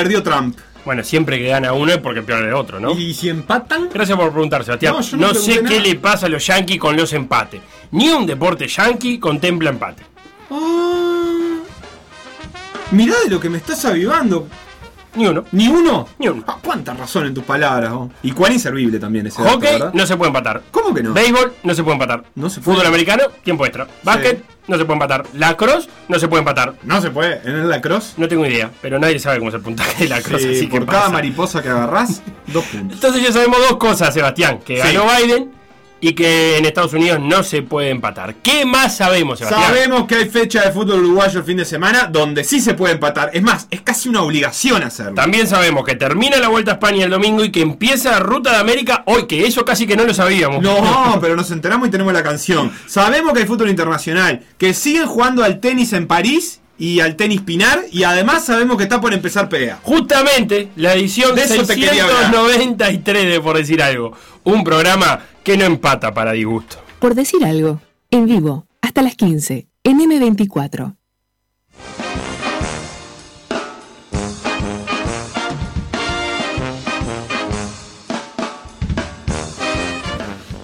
perdió Trump? Bueno, siempre que gana uno es porque pierde el otro, ¿no? ¿Y si empatan? Gracias por preguntar, Sebastián. No, No, yo no sé qué nada. le pasa a los yankees con los empates. Ni un deporte yankee contempla empate. Ah. mirá de lo que me estás avivando. Ni uno. ¿Ni uno? Ni uno. Ah, cuánta razón en tus palabras. oh. Y cuán inservible también ese dato, Hockey ¿verdad? no se puede empatar. ¿Cómo que no? Béisbol no se puede empatar. No se puede. Fútbol americano, tiempo extra. Básquet no se puede empatar. Lacrosse no se puede empatar. No se puede. ¿En el lacrosse? No tengo idea, pero nadie sabe cómo es el puntaje de lacrosse, Sí, así que por cada pasa. mariposa que agarrás, dos puntos. Entonces ya sabemos dos cosas, Sebastián. Que Sí. ganó Biden y que en Estados Unidos no se puede empatar. ¿Qué más sabemos, Sebastián? Sabemos que hay fecha de fútbol uruguayo el fin de semana donde sí se puede empatar. Es más, es casi una obligación hacerlo. También sabemos que termina la Vuelta a España el domingo y que empieza Ruta de América hoy, que eso casi que no lo sabíamos. No, pero nos enteramos y tenemos la canción. Sabemos que hay fútbol internacional, que siguen jugando al tenis en París y al tenis Pinar, y además sabemos que está por empezar PEA. Justamente la edición De eso te quería hablar. 693 de Por Decir Algo. Un programa que no empata para disgusto. Por decir algo, en vivo, hasta las 15, en M24.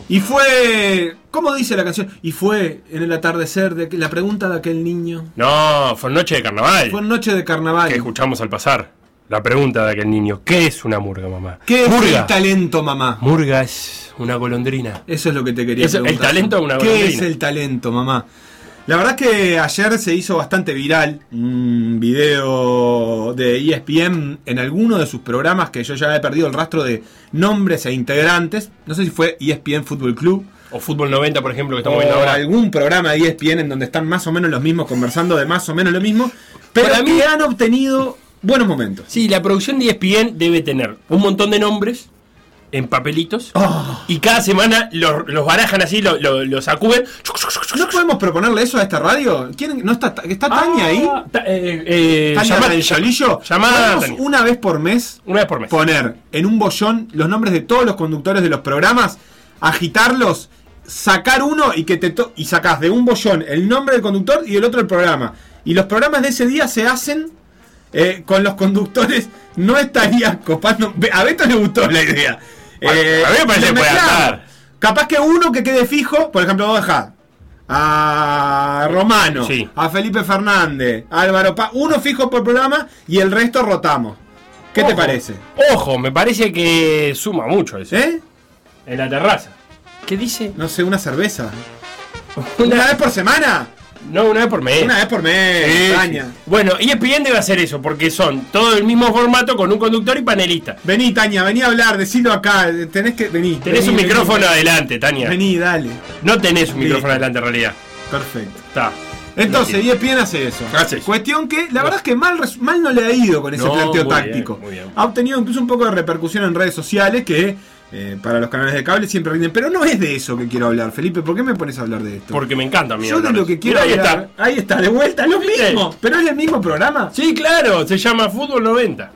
Y fue. ¿Cómo dice la canción? Y fue en el atardecer de que- la pregunta de aquel niño. No, fue noche de carnaval. Fue noche de carnaval. que escuchamos al pasar. La pregunta de aquel niño, ¿qué es una murga, mamá? ¿Qué es murga. el talento, mamá? Murga es una golondrina. Eso es lo que te quería Es el talento de una ¿Qué golondrina. es el talento, mamá? La verdad es que ayer se hizo bastante viral un video de ESPN en alguno de sus programas que yo ya he perdido el rastro de nombres e integrantes. No sé si fue ESPN Fútbol Club O Fútbol 90, por ejemplo, que estamos o viendo ahora. algún programa de ESPN en donde están más o menos los mismos conversando de más o menos lo mismo, pero Para que mí- han obtenido buenos momentos. Sí, la producción de ESPN debe tener un montón de nombres en papelitos Oh. y cada semana los, los barajan así, los lo, los sacuden. ¿No podemos proponerle eso a esta radio? ¿Quieren, ¿No está, está Tania ahí? Ah, ta- eh, eh, Tania llama- del Cholillo. Llamada ¿Podemos Tania. una vez por mes Una vez por mes. poner en un bollón los nombres de todos los conductores de los programas, agitarlos, sacar uno y que te to- y sacás de un bollón el nombre del conductor y el otro el programa. Y los programas de ese día se hacen eh, con los conductores. No estaría copando. A Beto le gustó la idea. Eh, A- mí me parece que puede andar. Capaz que uno que quede fijo, por ejemplo, vos dejás a Romano, Sí. a Felipe Fernández, a Álvaro Paz, uno fijo por programa y el resto rotamos. ¿Qué te parece? Ojo, me parece que suma mucho eso. ¿Eh? En la terraza. ¿Qué dice? No sé, una cerveza. ¿Una vez por semana? No, una vez por mes. Una vez por mes, Sí, Tania. sí. Bueno, E ESPN debe hacer eso, porque son todo el mismo formato con un conductor y panelista. Vení, Tania, vení a hablar, decilo acá. Tenés que. Vení. Tenés vení, un vení, micrófono vení. adelante, Tania. Vení, dale. No tenés un micrófono adelante en realidad. Perfecto. Está. Entonces, No ESPN hace eso. Hace eso. Cuestión que la verdad es que mal, mal no le ha ido con ese No, planteo bien, táctico. muy bien. Ha obtenido incluso un poco de repercusión en redes sociales que eh, para los canales de cable siempre rinden. Pero no es de eso que quiero hablar, Felipe. ¿Por qué me pones a hablar de esto? Porque me encanta a mí. Yo de lo que quiero Mirá, ahí está. Ahí está, de vuelta, lo ¿Viste? mismo. Pero es el mismo programa. Sí, claro, se llama Fútbol 90.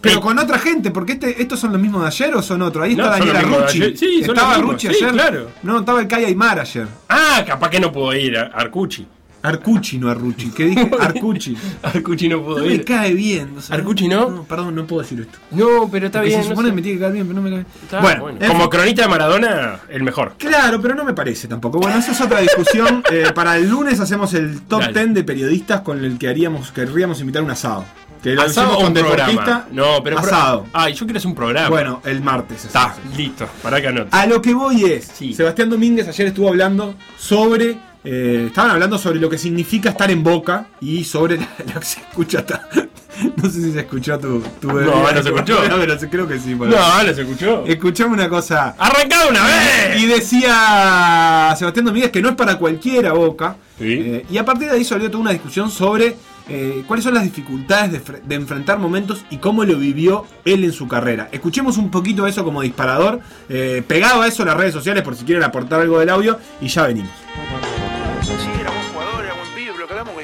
Pero Sí. con otra gente, porque este, estos son los mismos de ayer o son otros. Ahí No, está son los Daniela mismos de Rucci. ayer. Sí, estaba los mismos. Rucci Sí, ayer. claro. No, estaba el Kai Aymar ayer. Ah, capaz que no pudo ir a Arcucci. Arcucci, no Arrucci. ¿Qué dije? Arcucci. Arcucci no No pudo me ir. cae bien. ¿Arcucci no? No, perdón, no puedo decir esto. No, pero está Porque bien. se no supone sé. que me tiene que caer bien, pero no me cae bien. Está bueno, bueno. en como fin. cronista de Maradona, el mejor. Claro, pero no me parece tampoco. Bueno, esa es otra discusión. Eh, para el lunes hacemos el top Dale. 10 de periodistas con el que haríamos, querríamos invitar un asado. Que lo ¿Asado o un deportista. programa? No, pero asado. Ay, yo quiero hacer un programa. Bueno, el martes. está, listo. Para que anote. A lo que voy es, Sí. Sebastián Domínguez ayer estuvo hablando sobre, eh, estaban hablando sobre lo que significa estar en Boca y sobre lo que se escucha hasta, no sé si se escuchó tu, tu bebé. No, no se escuchó. No, pero creo que sí. bueno. No, no se escuchó. Escuchame una cosa. ¡Arrancado una vez! Y decía Sebastián Domínguez que no es para cualquiera Boca. Sí. Eh, y a partir de ahí salió toda una discusión sobre eh, cuáles son las dificultades de, fre- de enfrentar momentos y cómo lo vivió él en su carrera. Escuchemos un poquito eso como disparador, eh, pegado a eso en las redes sociales por si quieren aportar algo del audio y ya venimos.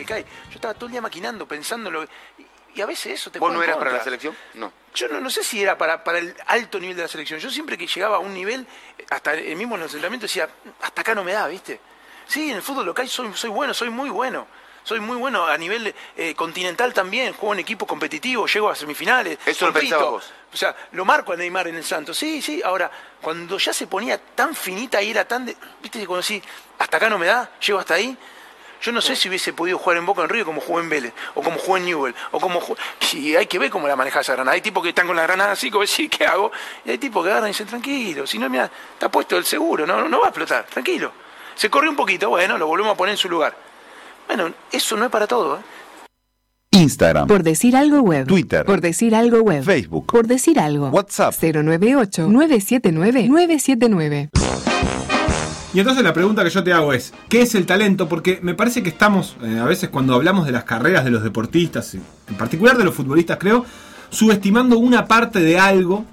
Lo. Yo estaba todo el día maquinando, pensando lo y, y a veces eso te ¿Vos no eras para la selección? No. Yo no, no sé si era para, para el alto nivel de la selección. Yo siempre que llegaba a un nivel, hasta el mismo en los entrenamientos decía, hasta acá no me da, ¿viste? Sí, en el fútbol local soy, soy bueno, soy muy bueno. soy muy bueno a nivel eh, continental también, juego en equipo competitivo, llego a semifinales. Eso lo compito. pensabas vos. O sea, lo marco a Neymar en el Santos. Sí, sí, ahora, cuando ya se ponía tan finita y era tan... De, ¿Viste? Cuando decís, hasta acá no me da, llego hasta ahí. Yo no sé si hubiese podido jugar en Boca en Río como jugué en Vélez, o como jugué en Newell, o como jugué... Sí, hay que ver cómo la maneja esa granada. Hay tipos que están con la granada así, como decir, ¿qué hago? Y hay tipos que agarran y dicen, tranquilo, si no, mira, está puesto el seguro, no, no va a explotar, tranquilo. Se corrió un poquito, bueno, lo volvemos a poner en su lugar. Bueno, eso no es para todo, ¿eh? Instagram, Por decir algo web. Twitter. Por decir algo web. Facebook. Por decir algo. WhatsApp. 098-979-979. Y entonces la pregunta que yo te hago es, ¿qué es el talento? Porque me parece que estamos, eh, a veces cuando hablamos de las carreras de los deportistas, en particular de los futbolistas creo, subestimando una parte de algo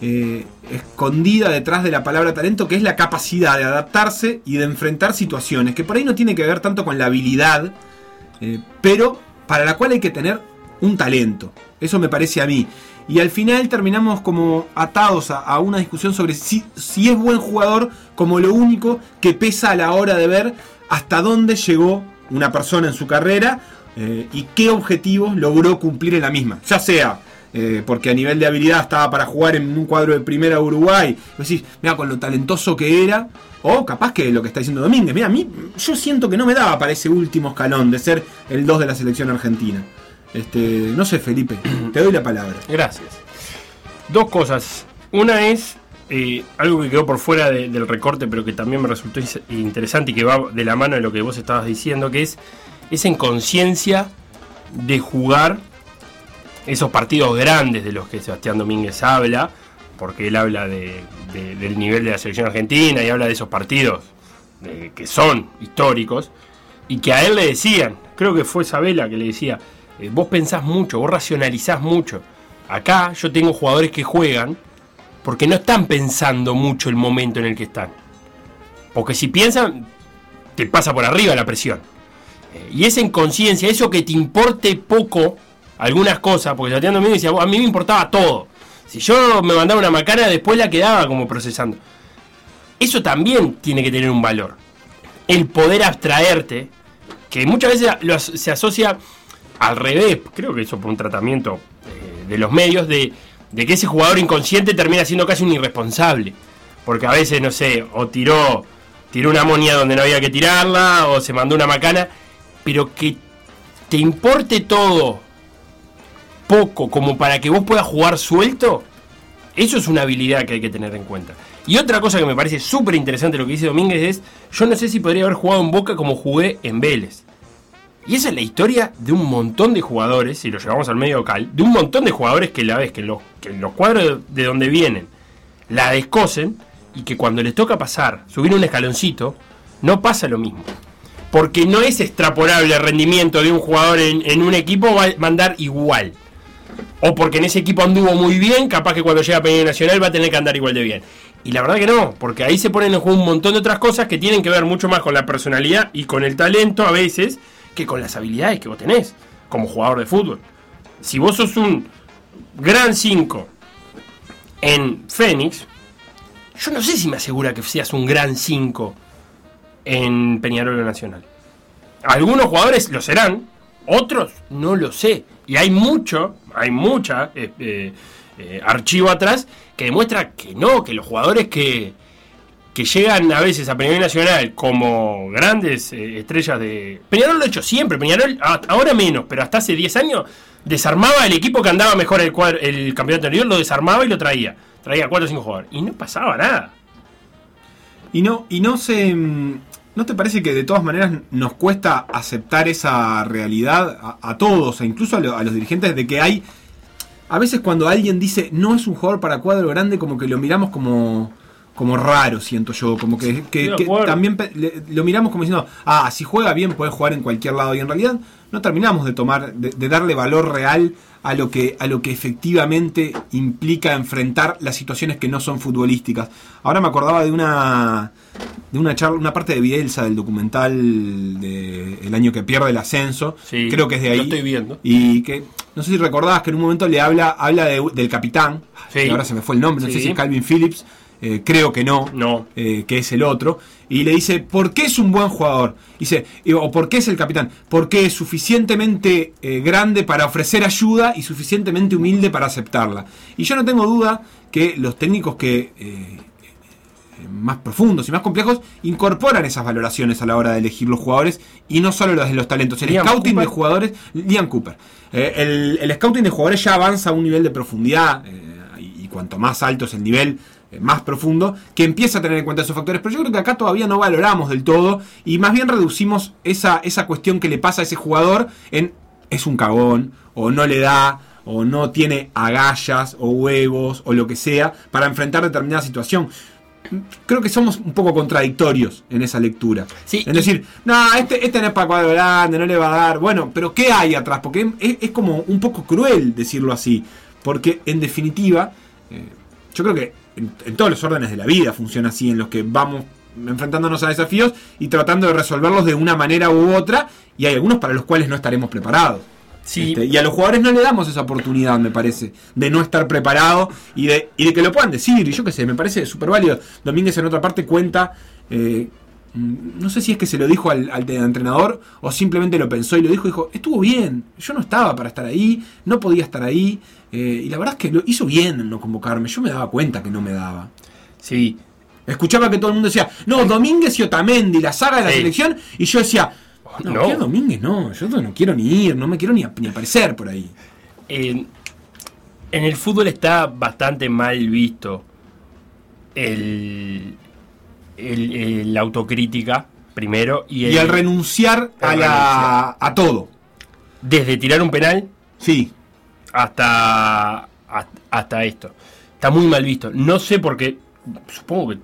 eh, escondida detrás de la palabra talento, que es la capacidad de adaptarse y de enfrentar situaciones, que por ahí no tiene que ver tanto con la habilidad, eh, pero para la cual hay que tener un talento. Eso me parece a mí. Y al final terminamos como atados a, una discusión sobre si, si es buen jugador como lo único que pesa a la hora de ver hasta dónde llegó una persona en su carrera eh, y qué objetivos logró cumplir en la misma. Ya sea eh, porque a nivel de habilidad estaba para jugar en un cuadro de primera Uruguay, decís, mira, con lo talentoso que era, o capaz que lo que está diciendo Domínguez, mira, a mí yo siento que no me daba para ese último escalón de ser el 2 de la selección argentina. Este, no sé, Felipe, te doy la palabra. Gracias. Dos cosas. Una es eh, algo que quedó por fuera de- del recorte, pero que también me resultó interesante y que va de la mano de lo que vos estabas diciendo, que es esa inconsciencia de jugar esos partidos grandes de los que Sebastián Domínguez habla, porque él habla de- de- del nivel de la selección argentina y habla de esos partidos que son históricos, y que a él le decían, creo que fue Isabela que le decía, eh, vos pensás mucho, vos racionalizás mucho. Acá yo tengo jugadores que juegan porque no están pensando mucho el momento en el que están. Porque si piensan, te pasa por arriba la presión. Eh, y esa inconsciencia, eso que te importe poco algunas cosas, porque Sebastián Domínguez decía, a mí me importaba todo. Si yo me mandaba una macana, después la quedaba como procesando. Eso también tiene que tener un valor. El poder abstraerte, que muchas veces se asocia al revés, creo que eso por un tratamiento eh, de los medios, de, de que ese jugador inconsciente termina siendo casi un irresponsable. Porque a veces, no sé, o tiró, tiró una amonia donde no había que tirarla, o se mandó una macana, pero que te importe todo poco como para que vos puedas jugar suelto, eso es una habilidad que hay que tener en cuenta. Y otra cosa que me parece súper interesante lo que dice Domínguez es, yo no sé si podría haber jugado en Boca como jugué en Vélez. Y esa es la historia de un montón de jugadores, si lo llevamos al medio local, de un montón de jugadores que la ves, que los, que los cuadros de, de donde vienen la descosen y que cuando les toca pasar, subir un escaloncito, no pasa lo mismo. Porque no es extrapolable el rendimiento de un jugador en, en un equipo va a mandar igual. O porque en ese equipo anduvo muy bien, capaz que cuando llega a Peña Nacional va a tener que andar igual de bien. Y la verdad que no, porque ahí se ponen en juego un montón de otras cosas que tienen que ver mucho más con la personalidad y con el talento a veces que con las habilidades que vos tenés como jugador de fútbol. Si vos sos un gran 5 en Fénix, yo no sé si me asegura que seas un gran 5 en Peñarol Nacional. Algunos jugadores lo serán, otros no lo sé. Y hay mucho, hay mucha eh, eh, eh, archivo atrás que demuestra que no, que los jugadores que, que llegan a veces a Peñarol Nacional como grandes eh, estrellas de... Peñarol lo ha hecho siempre, Peñarol ahora menos, pero hasta hace 10 años desarmaba el equipo que andaba mejor el, cuadro- el campeonato anterior, lo desarmaba y lo traía. Traía 4 o 5 jugadores. Y no pasaba nada. Y no, y no se. mm, ¿No te parece que de todas maneras nos cuesta aceptar esa realidad a, todos, e incluso a, a los dirigentes, de que hay. A veces cuando alguien dice no es un jugador para cuadro grande, como que lo miramos como. Como raro, siento yo. Como que, que- también le- lo miramos como diciendo, ah, si juega bien puede jugar en cualquier lado. Y en realidad no terminamos de tomar, de, de darle valor real a lo que a lo que efectivamente implica enfrentar las situaciones que no son futbolísticas. Ahora me acordaba de una de una charla, una parte de Bielsa del documental de el año que pierde el ascenso. Sí, creo que es de ahí. lo estoy viendo. Y que no sé si recordabas que en un momento le habla habla de- del capitán. Sí. que ahora se me fue el nombre, no sé si es Calvin Phillips. Eh, creo que no, No. eh, que es el otro, y le dice, ¿por qué es un buen jugador? Dice, o ¿por qué es el capitán? Porque es suficientemente eh, grande para ofrecer ayuda y suficientemente humilde para aceptarla. Y yo no tengo duda que los técnicos que... más profundos y más complejos incorporan esas valoraciones a la hora de elegir los jugadores y no solo las de los talentos. El Liam scouting Cooper. de jugadores, Liam Cooper. Eh, el, el scouting de jugadores ya avanza a un nivel de profundidad eh, y, y cuanto más alto es el nivel, más profundo, que empieza a tener en cuenta esos factores. Pero yo creo que acá todavía no valoramos del todo y más bien reducimos esa, esa cuestión que le pasa a ese jugador en es un cagón o no le da o no tiene agallas o huevos o lo que sea para enfrentar determinada situación creo que somos un poco contradictorios en esa lectura. Sí, es decir, no, este, este no es para cuadro grande, no le va a dar. Bueno, pero ¿qué hay atrás? Porque es, es como un poco cruel decirlo así. Porque en definitiva, eh, yo creo que en, en todos los órdenes de la vida funciona así, en los que vamos enfrentándonos a desafíos y tratando de resolverlos de una manera u otra, y hay algunos para los cuales no estaremos preparados. Sí. Este, y a los jugadores no le damos esa oportunidad, me parece, de no estar preparado y de, y de que lo puedan decir. Y yo qué sé, me parece súper válido. Domínguez en otra parte cuenta, eh, mm, no sé si es que se lo dijo al, al entrenador o simplemente lo pensó y lo dijo, dijo, estuvo bien, yo no estaba para estar ahí, no podía estar ahí. Eh, y la verdad es que lo hizo bien en no convocarme, yo me daba cuenta que no me daba. Sí. Escuchaba que todo el mundo decía, no, Domínguez y Otamendi, la saga de la Sí. selección, y yo decía, no, No. ¿qué Domínguez? No, yo no quiero ni ir, no me quiero ni, ni aparecer por ahí. Eh, en el fútbol está bastante mal visto el, el- autocrítica, primero, y el, y renunciar a, la, a todo. desde tirar un penal Sí, hasta, hasta, esto. Está muy mal visto. No sé por qué, supongo que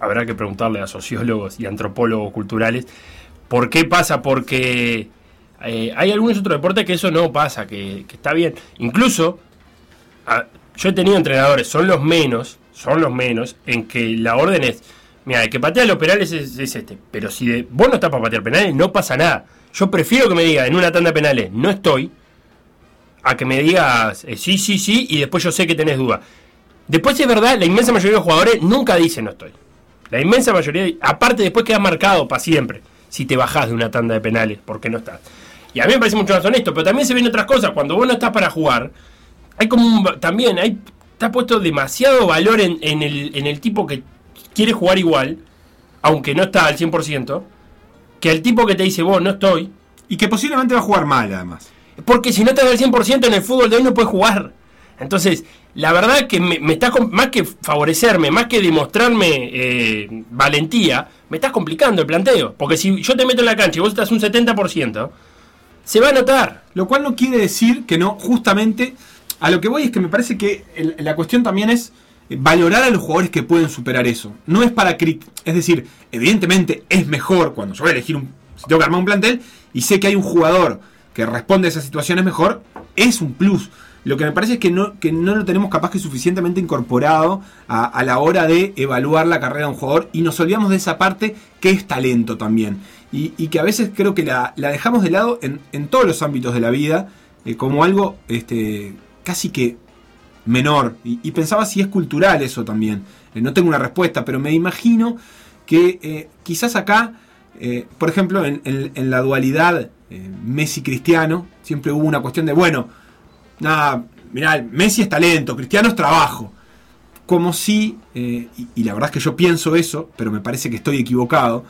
habrá que preguntarle a sociólogos y antropólogos culturales por qué pasa, porque eh, hay algunos otros deportes que eso no pasa, que, está bien. Incluso, yo he tenido entrenadores, son los menos, son los menos, en que la orden es, mira, el que patea los penales es, es este, pero si de- vos no estás para patear penales, no pasa nada. Yo prefiero que me diga en una tanda de penales, no estoy, a que me digas eh, sí, sí, sí, y después yo sé que tenés duda. Después es verdad, la inmensa mayoría de los jugadores nunca dicen no estoy. La inmensa mayoría, aparte después queda marcado para siempre, si te bajás de una tanda de penales, porque no estás. Y a mí me parece mucho más honesto, pero también se ven otras cosas. Cuando vos no estás para jugar, hay como un, también, hay, está puesto demasiado valor en, en el, en el tipo que quiere jugar igual, aunque no está al 100%, que al tipo que te dice vos no estoy, y que posiblemente va a jugar mal además. Porque si no estás al 100% en el fútbol de hoy no puedes jugar. Entonces, la verdad que me, me está com- más que favorecerme, más que demostrarme eh, valentía, me estás complicando el planteo. Porque si yo te meto en la cancha y vos estás un 70%, se va a notar. Lo cual no quiere decir que no, justamente, a lo que voy es que me parece que la cuestión también es valorar a los jugadores que pueden superar eso. No es para crit es decir, evidentemente es mejor cuando yo voy a elegir un, si tengo que armar un plantel y sé que hay un jugador que responde a esas situaciones mejor, es un plus. Lo que me parece es que no, que no lo tenemos capaz que suficientemente incorporado a, a la hora de evaluar la carrera de un jugador y nos olvidamos de esa parte que es talento también. Y, y que a veces creo que la, la dejamos de lado en, en todos los ámbitos de la vida eh, como algo este, casi que menor. Y, pensaba si es cultural eso también. Eh, no tengo una respuesta, pero me imagino que eh, quizás acá, por ejemplo, en- en la dualidad eh, Messi-Cristiano, siempre hubo una cuestión de, bueno, nada, mirá, Messi es talento, Cristiano es trabajo. Como si, eh, y, y la verdad es que yo pienso eso, pero me parece que estoy equivocado,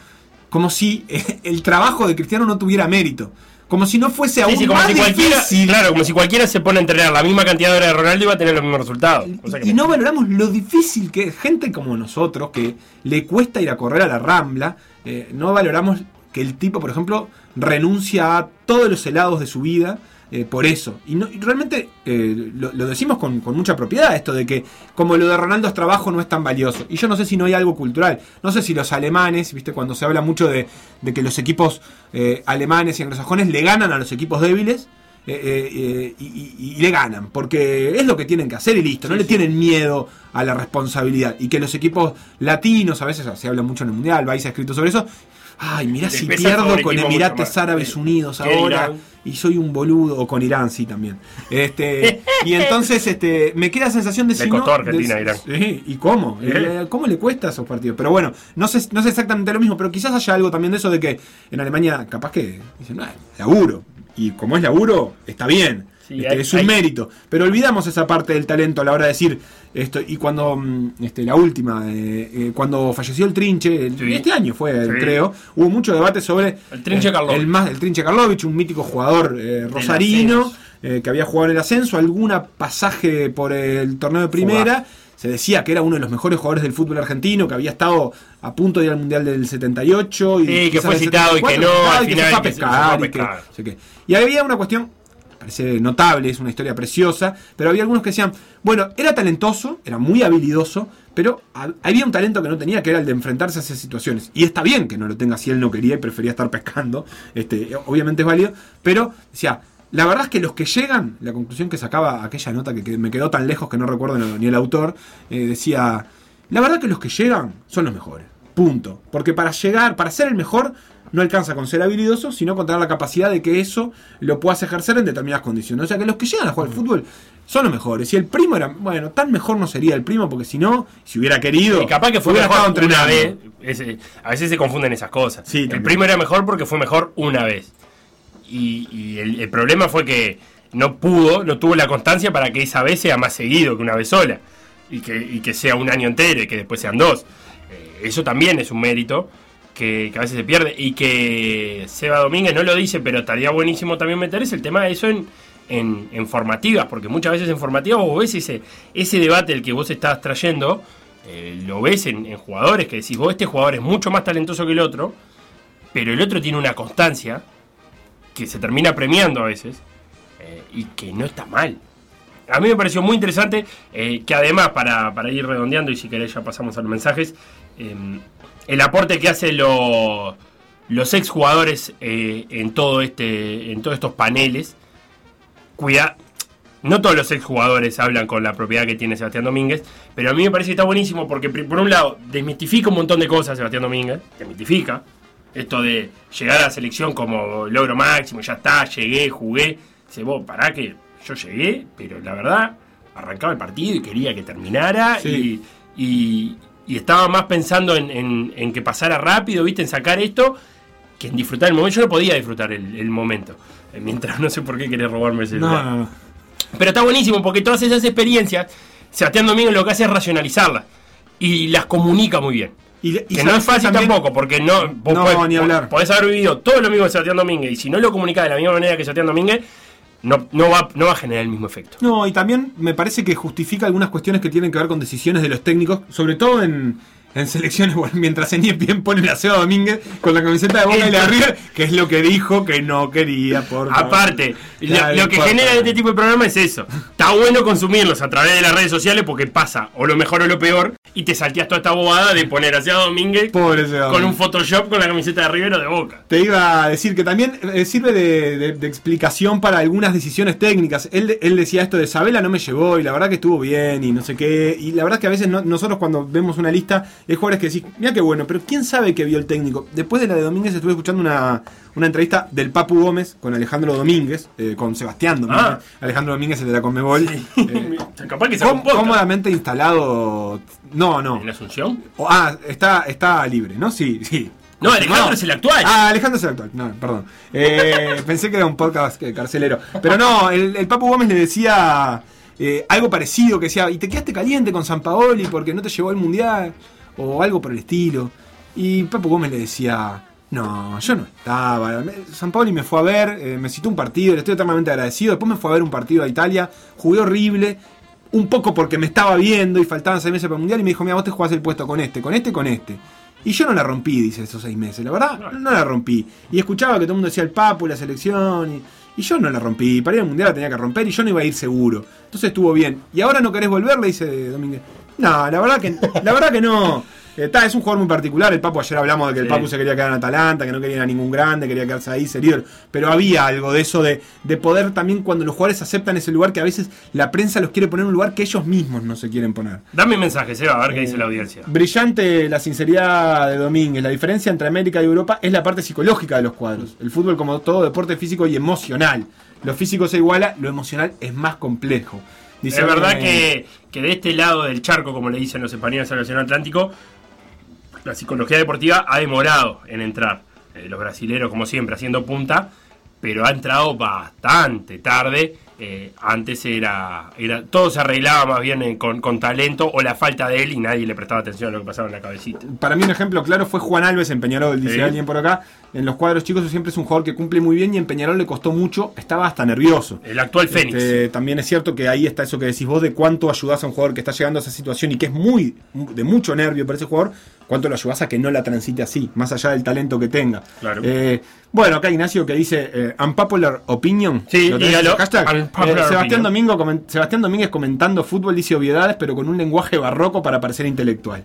como si el trabajo de Cristiano no tuviera mérito. Como si no fuese aún Sí, sí, como más si cualquiera, difícil. claro, como si cualquiera se pone a entrenar la misma cantidad de horas de Ronaldo y va a tener los mismos resultados. O sea que y no valoramos lo difícil que es gente como nosotros, que le cuesta ir a correr a la rambla, eh, no valoramos que el tipo, por ejemplo, renuncia a todos los helados de su vida eh, por eso. Y, no- y realmente eh, lo, lo decimos con, con mucha propiedad, esto de que como lo de Ronaldo es trabajo no es tan valioso. Y yo no sé si no hay algo cultural. No sé si los alemanes, viste, cuando se habla mucho de, de que los equipos eh, alemanes y anglosajones le ganan a los equipos débiles. y, y- y le ganan, porque es lo que tienen que hacer y listo, no le tienen miedo a la responsabilidad. Y que los equipos latinos, a veces se habla mucho en el Mundial, vais a escrito sobre eso. Ay, mirá si pierdo con más. Árabes Unidos ¿qué ahora. y soy un boludo, o con Irán, sí, también. Este, y entonces este, me queda la sensación de Le si costó no, Argentina de- Irán. Sí, ¿y cómo? ¿Eh? Eh, ¿Cómo le cuesta a esos partidos? Pero bueno, no sé, no sé exactamente lo mismo, pero quizás haya algo también de eso de que en Alemania capaz que dicen, no, laburo. Y como es laburo, está bien. Sí, Este, hay- es un hay- mérito. Pero olvidamos esa parte del talento a la hora de decir esto. Y cuando, mm, este, la última, eh, eh, cuando falleció el Trinche, el- Sí. este año fue, Sí. creo, hubo mucho debate sobre El Trinche eh, Karlovich. el, más, el Trinche Karlovich, un mítico jugador eh, rosarino eh, que había jugado en el ascenso, alguna pasaje por el torneo de primera. Se decía que era uno de los mejores jugadores del fútbol argentino, que había estado a punto de ir al Mundial del 78. Y que fue citado y que 74, no, y al que final a que se- fue pescar, a y que qué. Y había una cuestión, parece notable, es una historia preciosa, pero había algunos que decían, bueno, era talentoso, era muy habilidoso, pero ha- había un talento que no tenía, que era el de enfrentarse a esas situaciones. Y está bien que no lo tenga si él no quería y prefería estar pescando, este, obviamente es válido, pero decía, la verdad es que los que llegan, la conclusión que sacaba aquella nota que, me quedó tan lejos que no recuerdo ni el autor, eh, decía, la verdad que los que llegan son los mejores. Punto. Porque para llegar, para ser el mejor, no alcanza con ser habilidoso, sino con tener la capacidad de que eso lo puedas ejercer en determinadas condiciones. O sea que los que llegan a jugar al fútbol son los mejores. Si el primo era, bueno, tan mejor no sería el primo, porque si no, si hubiera querido, Y capaz que fue hubiera mejor estado una vez. a veces se confunden esas cosas. Sí, el también. primo era mejor porque fue mejor una vez. Y, y el, el problema fue que no pudo, no tuvo la constancia para que esa vez sea más seguido que una vez sola. Y que, y que sea un año entero y que después sean dos. Eh, eso también es un mérito que, a veces se pierde. Y que Seba Domínguez no lo dice, pero estaría buenísimo también meter es el tema de eso en, en, en formativas. Porque muchas veces en formativas vos ves ese, ese debate del que vos estás trayendo. eh, lo ves en, jugadores que decís, vos este jugador es mucho más talentoso que el otro, pero el otro tiene una constancia que se termina premiando a veces eh, y que no está mal. A mí me pareció muy interesante eh, que además, para, para ir redondeando y si querés ya pasamos a los mensajes, eh, el aporte que hacen los los exjugadores eh, en todo este en todos estos paneles, cuida, no todos los exjugadores hablan con la propiedad que tiene Sebastián Domínguez, pero a mí me parece que está buenísimo porque por un lado desmitifica un montón de cosas Sebastián Domínguez, desmitifica esto de llegar a la selección como logro máximo, ya está, llegué, jugué, dice vos, pará que yo llegué, pero la verdad arrancaba el partido y quería que terminara Sí. y, y- y estaba más pensando en, en- en que pasara rápido, viste, en sacar esto, que en disfrutar el momento. Yo no podía disfrutar el, el momento. Eh, Mientras no sé por qué querés robarme celular. No, no, no. Pero está buenísimo porque todas esas experiencias, Sebastián Domínguez lo que hace es racionalizarlas y las comunica muy bien. Y, y Que no es fácil también- tampoco, porque no, vos No, podés, ni hablar. podés haber vivido todo lo mismo que Sebastián Domínguez y si no lo comunicás de la misma manera que Sebastián Domínguez, no, no, va, no va a generar el mismo efecto. No, y también me parece que justifica algunas cuestiones que tienen que ver con decisiones de los técnicos, sobre todo en, en selecciones, bueno, mientras bien pone la Seba Domínguez con la camiseta de Boca y la River, que es lo que dijo que no quería, por favor. Aparte, lo, que genera este tipo de programa es eso. Está bueno consumirlos a través de las redes sociales porque pasa o lo mejor o lo peor y te salteas toda esta bobada de poner a Seba Domínguez Pobre Seba con un. Photoshop con la camiseta de Rivero de Boca. Te iba a decir que también eh, sirve de, de- de explicación para algunas decisiones técnicas. Él, él decía esto de Sabela no me llevó y la verdad que estuvo bien y no sé qué. Y la verdad que a veces no- nosotros cuando vemos una lista hay jugadores que decís, mira qué bueno, pero ¿quién sabe qué vio el técnico? Después de la de Domínguez estuve escuchando una, una entrevista del Papu Gómez con Alejandro Domínguez, eh, con Sebastián Domínguez. Ah. Alejandro Domínguez, el de la Conmebol. Eh, Capaz que se cómodamente instalado. No, no. ¿En Asunción? O- ah, está, está libre, ¿no? Sí, sí. No, Alejandro es el actual. Ah, Alejandro es el actual. No, perdón. Eh, pensé que era un podcast eh, carcelero. Pero no, el, el Papu Gómez le decía eh, algo parecido, que decía, y te quedaste caliente con San Paoli porque no te llevó al Mundial, o algo por el estilo. Y Papu Gómez le decía, no, yo no estaba. San Paoli me fue a ver, eh, me citó un partido, le estoy eternamente agradecido. Después me fue a ver un partido a Italia, jugué horrible. Un poco porque me estaba viendo y faltaban seis meses para el mundial y me dijo, mira, vos te jugás el puesto con este, con este, con este. Y yo no la rompí, dice, esos seis meses. La verdad, no, no la rompí. Y escuchaba que todo el mundo decía el Papu, la selección. Y, y yo no la rompí. Para ir al mundial la tenía que romper y yo no iba a ir seguro. Entonces estuvo bien. Y ahora no querés volver, le dice Domínguez. No, la verdad que, la verdad que no. Está, es un jugador muy particular. El Papu, ayer hablamos de que el. Papu se quería quedar en Atalanta, que no quería ir a ningún grande, quería quedarse ahí, ser líder. Pero había algo de eso de, de poder también cuando los jugadores aceptan ese lugar que a veces la prensa los quiere poner en un lugar que ellos mismos no se quieren poner. Dame un mensaje, Seba, a ver qué dice la audiencia. Brillante la sinceridad de Domínguez. La diferencia entre América y Europa es la parte psicológica de los cuadros. El fútbol, como todo deporte físico y emocional. Lo físico se iguala, lo emocional es más complejo. Dice, es verdad eh, que, que de este lado del charco, como le dicen los españoles al Océano Atlántico, la psicología deportiva ha demorado en entrar. Eh, los brasileros, como siempre, haciendo punta, pero ha entrado bastante tarde. Eh, antes era, era todo se arreglaba más bien eh, con, con talento o la falta de él y nadie le prestaba atención a lo que pasaba en la cabecita. Para mí un ejemplo claro fue Juan Alves en Peñarol, dice Sí. alguien por acá. En los cuadros chicos siempre es un jugador que cumple muy bien y en Peñarol le costó mucho, estaba hasta nervioso. El actual Fénix. Este, también es cierto que ahí está eso que decís vos de cuánto ayudás a un jugador que está llegando a esa situación y que es muy de mucho nervio para ese jugador, cuánto lo ayudás a que no la transite así, más allá del talento que tenga. Claro. Eh, bueno, acá Ignacio que dice eh, Unpopular Opinion. Sí, ¿Lo tenés dígalo. ese hashtag? Unpopular Eh, Sebastián, opinion. Domingo, Sebastián Domínguez comentando fútbol dice obviedades, pero con un lenguaje barroco para parecer intelectual.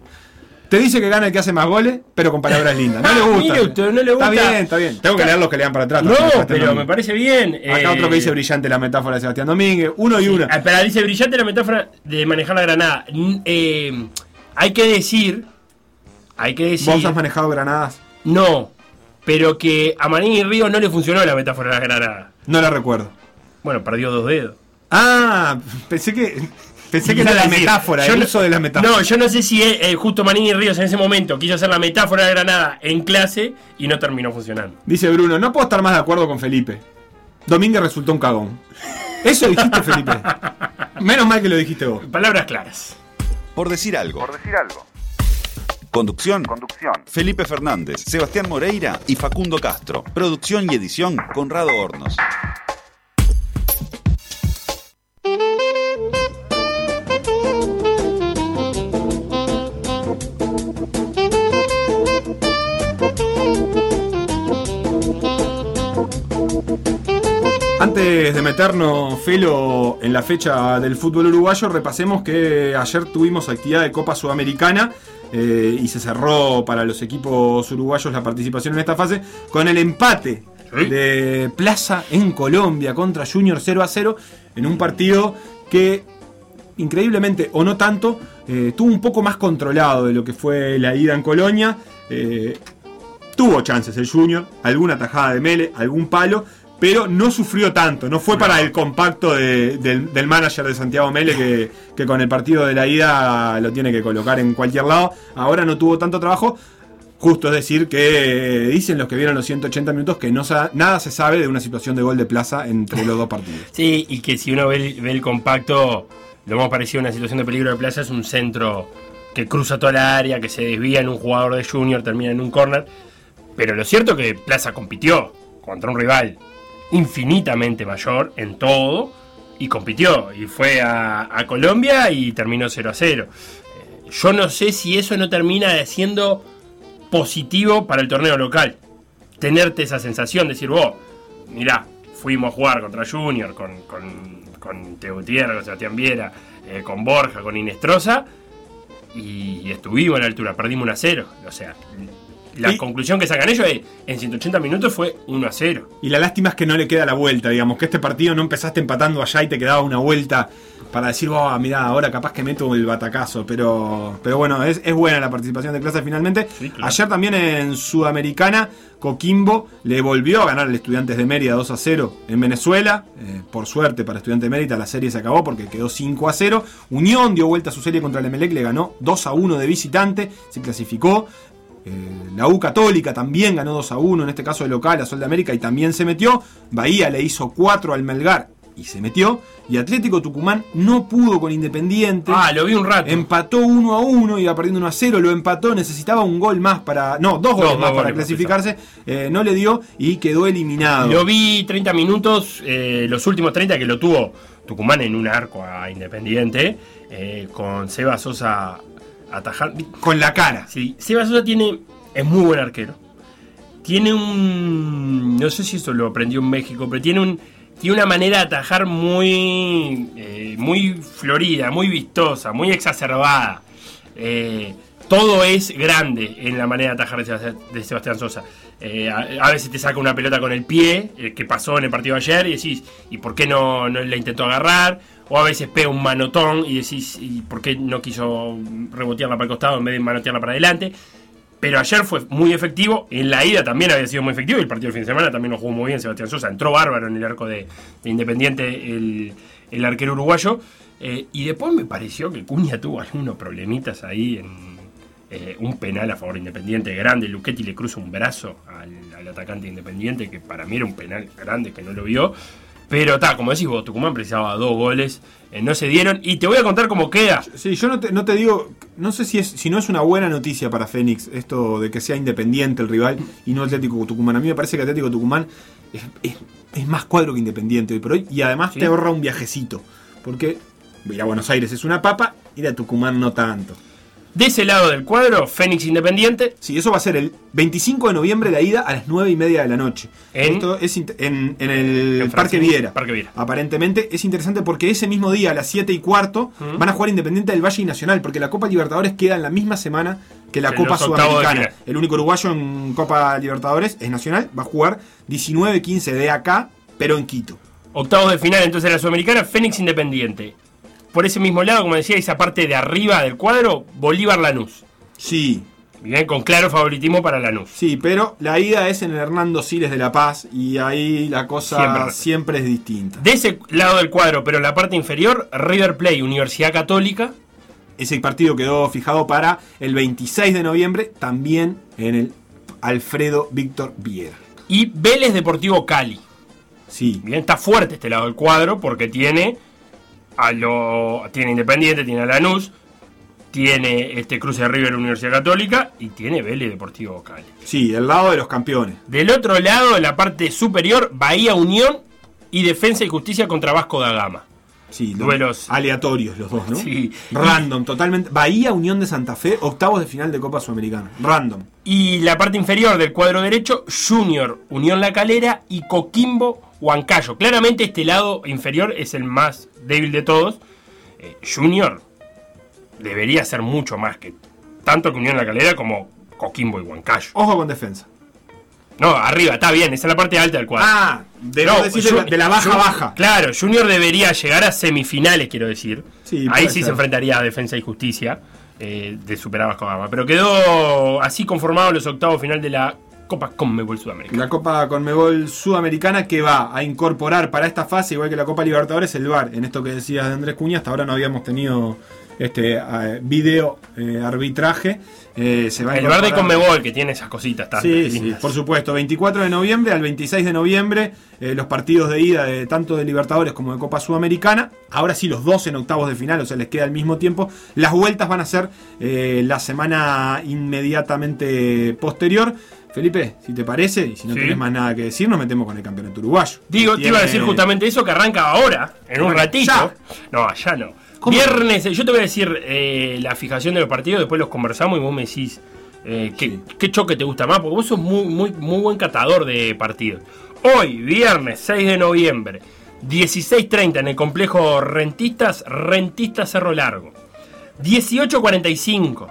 Te dice que gana el que hace más goles, pero con palabras lindas. No le gusta. Mire usted, no le Está gusta. bien, está bien. Tengo que leer los que le dan para atrás. No, pero me parece bien. Acá eh, otro que dice brillante la metáfora de Sebastián Domínguez. Uno y una. Ah, Pero dice brillante la metáfora de manejar la granada. Eh, hay que decir. Hay que decir. ¿Vos has manejado granadas? No. Pero que a Marín y Río no le funcionó la metáfora de la granada. No la recuerdo. Bueno, perdió dos dedos. Ah, pensé que pensé que era la decir, metáfora, yo el no- uso de la metáfora. No, yo no sé si eh, justo Marín y Ríos en ese momento quiso hacer la metáfora de granada en clase y no terminó funcionando. Dice Bruno, no puedo estar más de acuerdo con Felipe. Domínguez resultó un cagón. Eso dijiste, Felipe. Menos mal que lo dijiste vos. Palabras claras. Por decir algo. Por decir algo. Conducción. Conducción. Felipe Fernández, Sebastián Moreira y Facundo Castro. Producción y edición Conrado Hornos. Antes de meternos, Felo, en la fecha del fútbol uruguayo, repasemos que ayer tuvimos actividad de Copa Sudamericana eh, y se cerró para los equipos uruguayos la participación en esta fase con el empate Sí. de Plaza en Colombia contra Junior 0 a 0 en un partido que increíblemente o no tanto eh, estuvo un poco más controlado de lo que fue la ida en Colonia. Eh, tuvo chances el Junior, alguna tajada de Mele, algún palo, pero no sufrió tanto. No fue para el compacto de- del, del manager de Santiago Mele que, que con el partido de la ida lo tiene que colocar en cualquier lado. Ahora no tuvo tanto trabajo. Justo es decir que eh, dicen los que vieron los 180 minutos que no nada se sabe de una situación de gol de plaza entre los dos partidos. Sí, y que si uno ve el, ve el compacto, lo más parecido a una situación de peligro de plaza es un centro que cruza toda la área, que se desvía en un jugador de Junior, termina en un corner. Pero lo cierto es que Plaza compitió contra un rival infinitamente mayor en todo y compitió. Y fue a, Colombia y terminó 0 a 0. Eh, Yo no sé si eso no termina siendo positivo para el torneo local. Tenerte esa sensación, decir, vos, mirá, fuimos a jugar contra Junior, con, con, con Teo Gutiérrez, con Sebastián Viera, eh, con Borja, con Inestrosa, y estuvimos a la altura, perdimos 1 a 0. O sea, la Y- conclusión que sacan ellos es, en 180 minutos fue 1 a 0. Y la lástima es que no le queda la vuelta, digamos, que este partido no empezaste empatando allá y te quedaba una vuelta para decir, oh, mira, ahora capaz que meto el batacazo, pero, pero bueno, es, es buena la participación de clase finalmente. Sí, claro. Ayer también en Sudamericana, Coquimbo le volvió a ganar al Estudiantes de Mérida 2 a 0 en Venezuela. Eh, por suerte para Estudiantes de Mérida la serie se acabó porque quedó 5 a 0. Unión dio vuelta a su serie contra el Emelec, le ganó 2 a 1 de visitante, se clasificó. Eh, la U Católica también ganó 2 a 1, en este caso de local, a Sol de América, y también se metió. Bahía le hizo 4 al Melgar y se metió. Y Atlético Tucumán no pudo con Independiente. Ah, lo vi un rato. Empató 1 a 1, iba perdiendo 1 a 0, lo empató, necesitaba un gol más para. No, dos goles dos más para goles clasificarse. eh, no le dio y quedó eliminado. Lo vi 30 minutos, eh, los últimos 30 que lo tuvo Tucumán en un arco a Independiente, eh, con Seba Sosa atajando. Con la cara. Sí, Seba Sosa tiene, es muy buen arquero. Tiene un, no sé si eso lo aprendió en México, pero tiene un, tiene una manera de atajar muy, eh, muy florida, muy vistosa, muy exacerbada. Eh, todo es grande en la manera de atajar de Sebastián, Sosa. Eh, a, a veces te saca una pelota con el pie, eh, que pasó en el partido ayer, y decís, ¿y por qué no, no la intentó agarrar? O a veces pega un manotón y decís, ¿y por qué no quiso rebotearla para el costado en vez de manotearla para adelante? Pero ayer fue muy efectivo, en la ida también había sido muy efectivo, y el partido del fin de semana también lo jugó muy bien Sebastián Sosa, entró bárbaro en el arco de, de Independiente el, el arquero uruguayo, eh, y después me pareció que Cuña tuvo algunos problemitas ahí en eh, un penal a favor de Independiente grande, Luchetti le cruza un brazo al atacante Independiente, que para mí era un penal grande que no lo vio. Pero está, como decís vos, Tucumán precisaba dos goles, eh, no se dieron. Y te voy a contar cómo queda. Sí, yo no te, no te digo, no sé si es si no es una buena noticia para Fénix esto de que sea independiente el rival y no Atlético Tucumán. A mí me parece que Atlético Tucumán es, es- es más cuadro que Independiente hoy por hoy y además Sí. te ahorra un viajecito. Porque ir a Buenos Aires es una papa, ir a Tucumán no tanto. De ese lado del cuadro, Fénix Independiente. Sí, eso va a ser el 25 de noviembre la ida a las 9 y media de la noche. ¿En? Esto es en, en el En Parque Viera. Parque Viera. Aparentemente es interesante porque ese mismo día a las 7 y cuarto van a jugar Independiente del Valle y Nacional, porque la Copa Libertadores queda en la misma semana que la En Copa Sudamericana. El único uruguayo en Copa Libertadores es Nacional, va a jugar 19-15 de acá, pero en Quito. Octavos de final entonces de la Sudamericana, Fénix Independiente. Por ese mismo lado, como decía, esa parte de arriba del cuadro, Bolívar Lanús. Sí, Bien, con claro favoritismo para Lanús. sí, pero la ida es en el Hernando Siles de La Paz y ahí la cosa Siempre. siempre es distinta. De ese lado del cuadro, pero en la parte inferior, River Plate, Universidad Católica. Ese partido quedó fijado para el 26 de noviembre, también en el Alfredo Víctor Viera. Y Vélez Deportivo Cali. Sí, Bien, está fuerte este lado del cuadro porque tiene a lo tiene Independiente, tiene a Lanús, tiene este cruce de River Universidad Católica y tiene Vélez Deportivo Cali. sí, el lado de los campeones. Del otro lado, en la parte superior, Bahía Unión y Defensa y Justicia contra Vasco da Gama. Sí, lo- Duelos. aleatorios los dos, ¿no? Sí. Random, totalmente. Bahía, Unión de Santa Fe, octavos de final de Copa Sudamericana. Random. Y la parte inferior del cuadro derecho, Junior, Unión La Calera y Coquimbo, Huancayo. Claramente este lado inferior es el más débil de todos. Eh, Junior debería ser mucho más que tanto que Unión La Calera como Coquimbo y Huancayo. Ojo con defensa. No, arriba, está bien, esa es la parte alta del cuadro. Ah, debo No, decir de la, de baja Jun- baja. Claro, Junior debería llegar a semifinales, quiero decir. Sí, Ahí sí ser. se enfrentaría a Defensa y Justicia eh, de superar a. Pero quedó así conformado los octavos final de la Copa Conmebol Sudamérica. La Copa Conmebol Sudamericana que va a incorporar para esta fase, igual que la Copa Libertadores, el VAR. En esto que decías de Andrés Cuña, hasta ahora no habíamos tenido este eh, video eh, arbitraje. Eh, se va a El bar de incorporar- Conmebol que tiene esas cositas Sí, por supuesto. 24 de noviembre al 26 de noviembre, eh, los partidos de ida de tanto de Libertadores como de Copa Sudamericana. Ahora sí, los dos en octavos de final, o sea, les queda al mismo tiempo. Las vueltas van a ser eh, la semana inmediatamente posterior. Felipe, si te parece, y si no Sí. tenés más nada que decir, nos metemos con el campeonato uruguayo. Digo, te iba a decir justamente eso que arranca ahora, en un ratito. ya. No, allá no. ¿Cómo Viernes, yo te voy a decir eh, la fijación de los partidos, después los conversamos y vos me decís eh, qué, Sí. qué choque te gusta más, porque vos sos muy, muy, muy buen catador de partidos. Hoy, viernes 6 de noviembre, 16.30 en el complejo Rentistas, Rentistas Cerro Largo. 18.45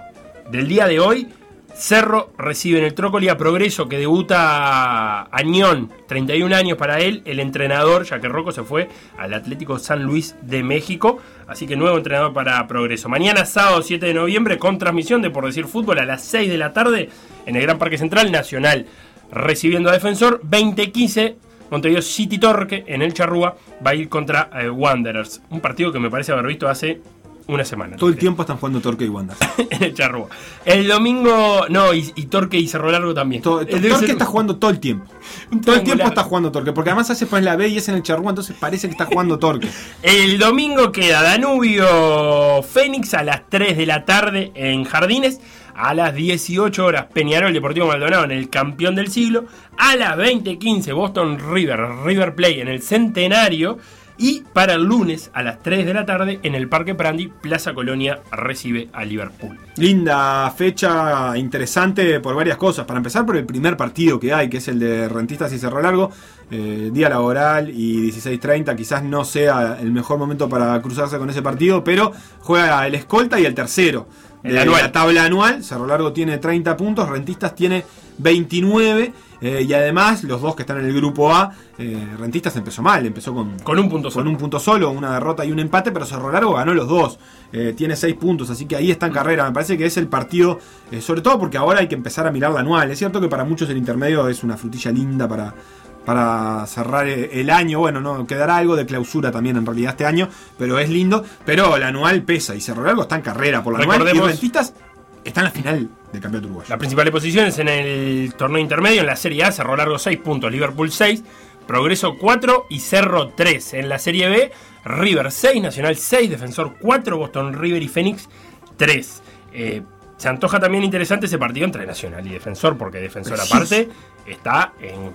del día de hoy, Cerro recibe en el Trócoli a Progreso que debuta Añón, 31 años para él, el entrenador, ya que Rocco se fue al Atlético San Luis de México, así que nuevo entrenador para Progreso. Mañana sábado 7 de noviembre con transmisión de Por Decir Fútbol a las 6 de la tarde en el Gran Parque Central Nacional, recibiendo a Defensor 2015. Montevideo City Torque en el Charrúa va a ir contra eh, Wanderers, un partido que me parece haber visto hace una semana. Todo el tiempo están jugando Torque y Wander. en el Charrúa. El domingo, no, y, y Torque y Cerro Largo también. To- Torque ser está jugando todo el tiempo. Todo el tiempo está jugando Torque, porque además hace poner la B y es en el charrúa, entonces parece que está jugando Torque. El domingo queda Danubio Fénix a las 3 de la tarde en Jardines. A las 18 horas Peñarol Deportivo Maldonado en el campeón del siglo. A las 20.15 Boston River, River Play en el centenario. Y para el lunes a las 3 de la tarde en el Parque Prandi, Plaza Colonia recibe a Liverpool. Linda fecha, interesante por varias cosas. Para empezar, por el primer partido que hay, que es el de Rentistas y Cerro Largo. Eh, día laboral y 16.30. Quizás no sea el mejor momento para cruzarse con ese partido, pero juega el escolta y el tercero. De la tabla anual. Cerro Largo tiene 30 puntos, Rentistas tiene 29. Eh, y además, los dos que están en el grupo A, eh, Rentistas empezó mal, empezó con, Con un punto con solo. un punto solo, una derrota y un empate, pero Cerro Largo ganó los dos. Eh, tiene 6 puntos, así que ahí está en carrera. Me parece que es el partido, sobre todo porque ahora hay que empezar a mirar la anual. Es cierto que para muchos el intermedio es una frutilla linda para, para cerrar el año. Bueno, no quedará algo de clausura también en realidad este año, pero es lindo. Pero el anual pesa y Cerro Largo está en carrera por la anual. Y Rentistas está en la final del campeonato uruguayo. Las principales posiciones en el torneo intermedio, en la Serie A, Cerro Largo 6 puntos, Liverpool 6, Progreso 4 y Cerro 3. En la Serie B, River 6, Nacional 6, Defensor 4, Boston River y Fénix 3. Eh, se antoja también interesante ese partido entre Nacional y Defensor, porque Defensor Preciso. aparte está en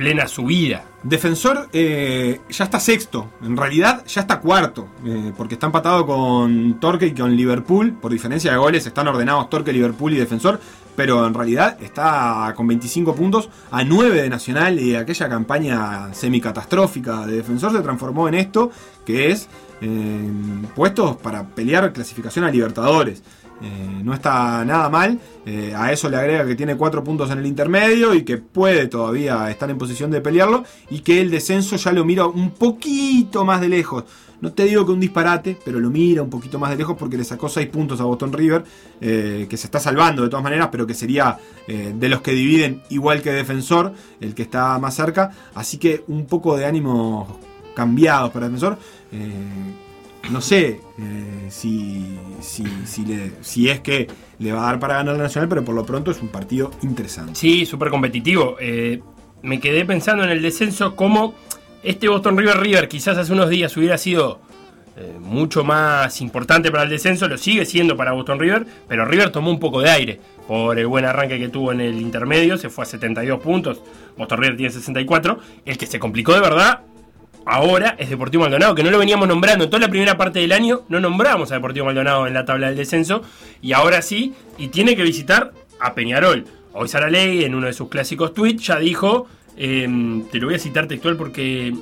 plena subida. Defensor eh, ya está sexto, en realidad ya está cuarto, eh, porque está empatado con Torque y con Liverpool. Por diferencia de goles están ordenados Torque, Liverpool y Defensor, pero en realidad está con 25 puntos a 9 de Nacional y aquella campaña semicatastrófica de Defensor se transformó en esto, que es eh, puestos para pelear clasificación a Libertadores. Eh, no está nada mal. eh, a eso le agrega que tiene cuatro puntos en el intermedio y que puede todavía estar en posición de pelearlo. Y que el descenso ya lo mira un poquito más de lejos. No te digo que un disparate, pero lo mira un poquito más de lejos porque le sacó seis puntos a Boston River, eh, que se está salvando de todas maneras, pero que sería de los que dividen igual que Defensor, el que está más cerca. Así que un poco de ánimos cambiados para Defensor. No sé eh, si, si, si, le- si es que le va a dar para ganar la Nacional, pero por lo pronto es un partido interesante. Sí, súper competitivo. Eh, me quedé pensando en el descenso como este Boston River River quizás hace unos días hubiera sido eh, mucho más importante para el descenso, lo sigue siendo para Boston River, pero River tomó un poco de aire por el buen arranque que tuvo en el intermedio, se fue a 72 puntos, Boston River tiene 64, el que se complicó de verdad ahora es Deportivo Maldonado, que no lo veníamos nombrando en toda la primera parte del año, no nombramos a Deportivo Maldonado en la tabla del descenso, y ahora sí, y tiene que visitar a Peñarol. Hoy Sara Ley, en uno de sus clásicos tweets, ya dijo, eh, te lo voy a citar textual porque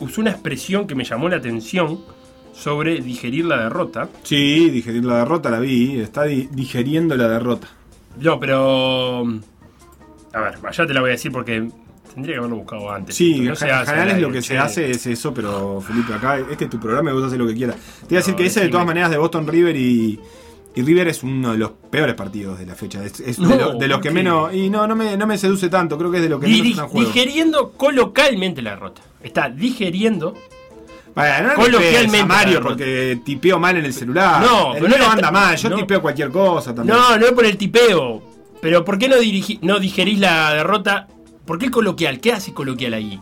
usó una expresión que me llamó la atención sobre digerir la derrota. Sí, digerir la derrota, la vi, está di- digeriendo la derrota. No, pero... A ver, allá te la voy a decir porque tendría que haberlo buscado antes. Sí, no en general al es lo que se hace es eso, pero Felipe, acá este es tu programa y vos haces lo que quieras. Te voy a decir No, que ese de todas maneras de Boston River y, y River es uno de los peores partidos de la fecha. Es, es No, de, lo- de los ¿por que menos... Y no, no me, no me seduce tanto, creo que es de lo que Di- menos di- está en juego. digeriendo colocalmente la derrota. Está digeriendo. Bueno, no Coloquialmente, Mario porque tipeo mal en el celular. No, el no anda mal, yo no. tipeo cualquier cosa también. No, no es por el tipeo. Pero ¿por qué no, dirigi- no digerís la derrota? ¿Por qué coloquial? ¿Qué hace coloquial ahí?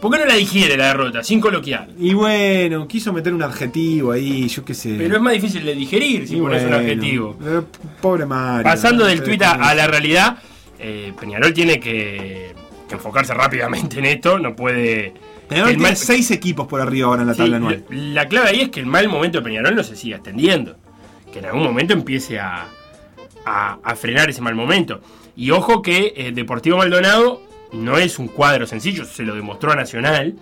¿Por qué no la digiere la derrota sin coloquial? Y bueno, quiso meter un adjetivo ahí, yo qué sé. Pero es más difícil de digerir si Y pones un adjetivo. eh, Pobre Mario. Pasando del No tuit a, la realidad, eh, Peñarol tiene que, que enfocarse rápidamente en esto. No puede. Peñarol tiene mal- seis equipos por arriba ahora en la Sí, tabla anual. la, la clave ahí es que el mal momento de Peñarol no se siga extendiendo. Que en algún momento empiece a, a- a frenar ese mal momento. Y ojo que eh, Deportivo Maldonado no es un cuadro sencillo, se lo demostró a Nacional,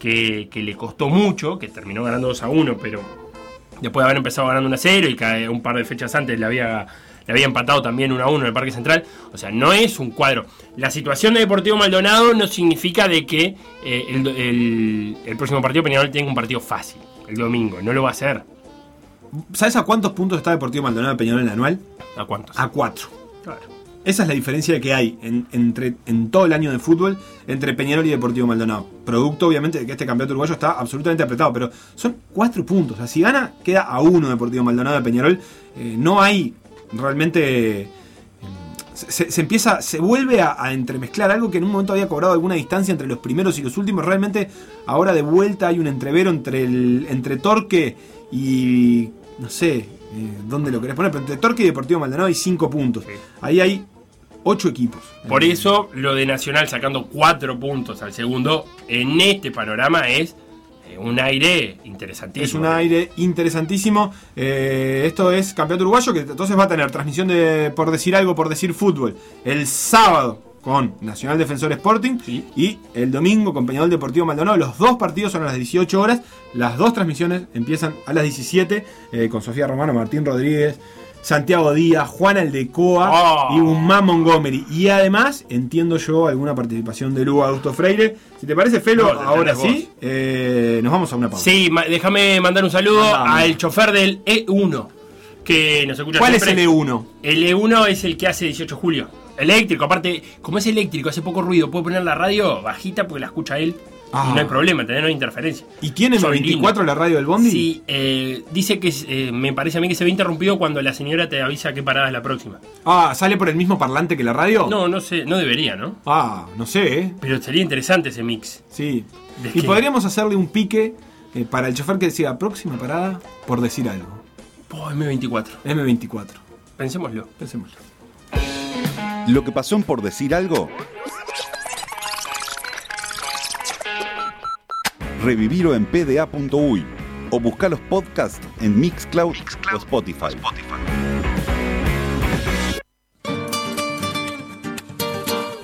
que, que le costó mucho, que terminó ganando 2 a 1, pero después de haber empezado ganando 1 a 0 y que un par de fechas antes le había, le había empatado también 1 a 1 en el Parque Central. O sea, no es un cuadro. La situación de Deportivo Maldonado no significa de que eh, el, el- el próximo partido Peñarol tenga un partido fácil, el domingo. No lo va a hacer. ¿Sabes a cuántos puntos está Deportivo Maldonado de Peñarol en el anual? ¿A cuántos? A cuatro. Claro. Esa es la diferencia que hay en, entre, en todo el año de fútbol entre Peñarol y Deportivo Maldonado. Producto, obviamente, de que este campeonato uruguayo está absolutamente apretado, pero son cuatro puntos. O sea, si gana, queda a uno Deportivo Maldonado de Peñarol. Eh, no hay realmente. eh, Se, se empieza, se vuelve a, a entremezclar algo que en un momento había cobrado alguna distancia entre los primeros y los últimos. Realmente, ahora de vuelta hay un entrevero entre el entre Torque y. no sé. eh, ¿Dónde lo querés poner? Pero entre Torque y Deportivo Maldonado hay cinco puntos. Sí. Ahí hay ocho equipos. Por eso lo de Nacional sacando cuatro puntos al segundo en este panorama es eh, un aire interesantísimo. Es un aire interesantísimo. Eh, esto es Campeonato Uruguayo, que entonces va a tener transmisión de, por decir algo, por decir fútbol, el sábado con Nacional Defensor Sporting Sí. y el domingo con Peñarol Deportivo Maldonado. Los dos partidos son a las 18 horas. Las dos transmisiones empiezan a las 17 eh, con Sofía Romano, Martín Rodríguez, Santiago Díaz, Juan Aldecoa Oh. y Guzmán Montgomery. Y además, entiendo yo, alguna participación de Lugo Augusto Freire. Si te parece, Felo, No, ahora sí, eh, nos vamos a una pausa. Sí, ma- déjame mandar un saludo al chofer del E1 que nos escucha ¿Cuál es el E E1? El E1 es el que hace 18 de julio. Eléctrico, aparte, como es eléctrico, hace poco ruido, puede poner la radio bajita porque la escucha él. Ah. Y no hay problema, tener no hay interferencia. ¿Y quién es Son 24 la radio del Bondi? Sí, eh, dice que eh, me parece a mí que se ve interrumpido cuando la señora te avisa qué parada es la próxima. Ah, ¿sale por el mismo parlante que la radio? No, no sé, no debería, ¿no? Ah, no sé, ¿eh? Pero sería interesante ese mix. Sí. ¿De Y podríamos hacerle un pique eh, para el chofer que decía próxima parada por decir algo. Oh, M24. M24. Pensémoslo. Pensémoslo. Lo que pasó en por decir algo. Revivirlo en pda.uy o buscar los podcasts en Mixcloud, o Spotify.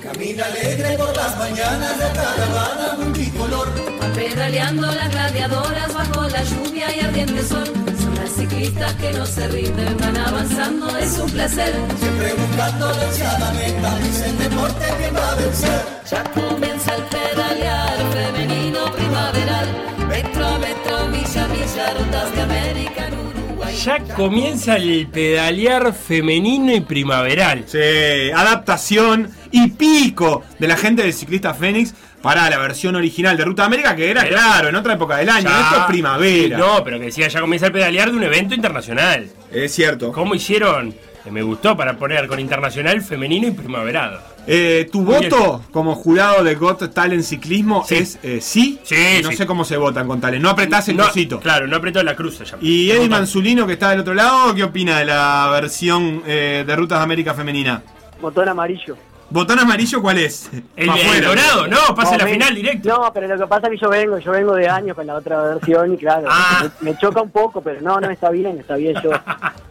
Camina alegre por las mañanas de caravana multicolor. Van pedaleando las gladiadoras bajo la lluvia y ardiente sol. Son las ciclistas que no se rinden, van avanzando, es un placer. Siempre buscando la ansiada meta, dice el deporte que va a vencer. Ya comienza el pedalear femenino primaveral. Metro a metro, milla a milla, rutas de América en Uruguay. Ya comienza el pedalear femenino y primaveral. Sí, adaptación y pico de la gente del ciclista Fénix para la versión original de Ruta América, que era, Pero- claro, en otra época del año. Ya- Esto es primavera. No, pero que decía, ya comienza el pedalear de un evento internacional. Es cierto. ¿Cómo hicieron? Que me gustó para poner con internacional femenino y primaveral. Eh, ¿Tu Muy voto como jurado de Got Talent Ciclismo Sí. es eh, sí? Sí, No sí. sé cómo se votan con Talent. No apretás el No. Claro, no apretó la cruz se llama. Y Eddie. Manzulino, que está del otro lado, ¿qué opina de la versión eh, de Rutas de América Femenina? Botón amarillo. ¿Botón amarillo cuál es? El, dorado, no, pasa No, la me- final directo. No, pero lo que pasa es que yo vengo, yo vengo de años con la otra versión y claro, Ah. me, me choca un poco, pero no, no, está bien, está bien yo.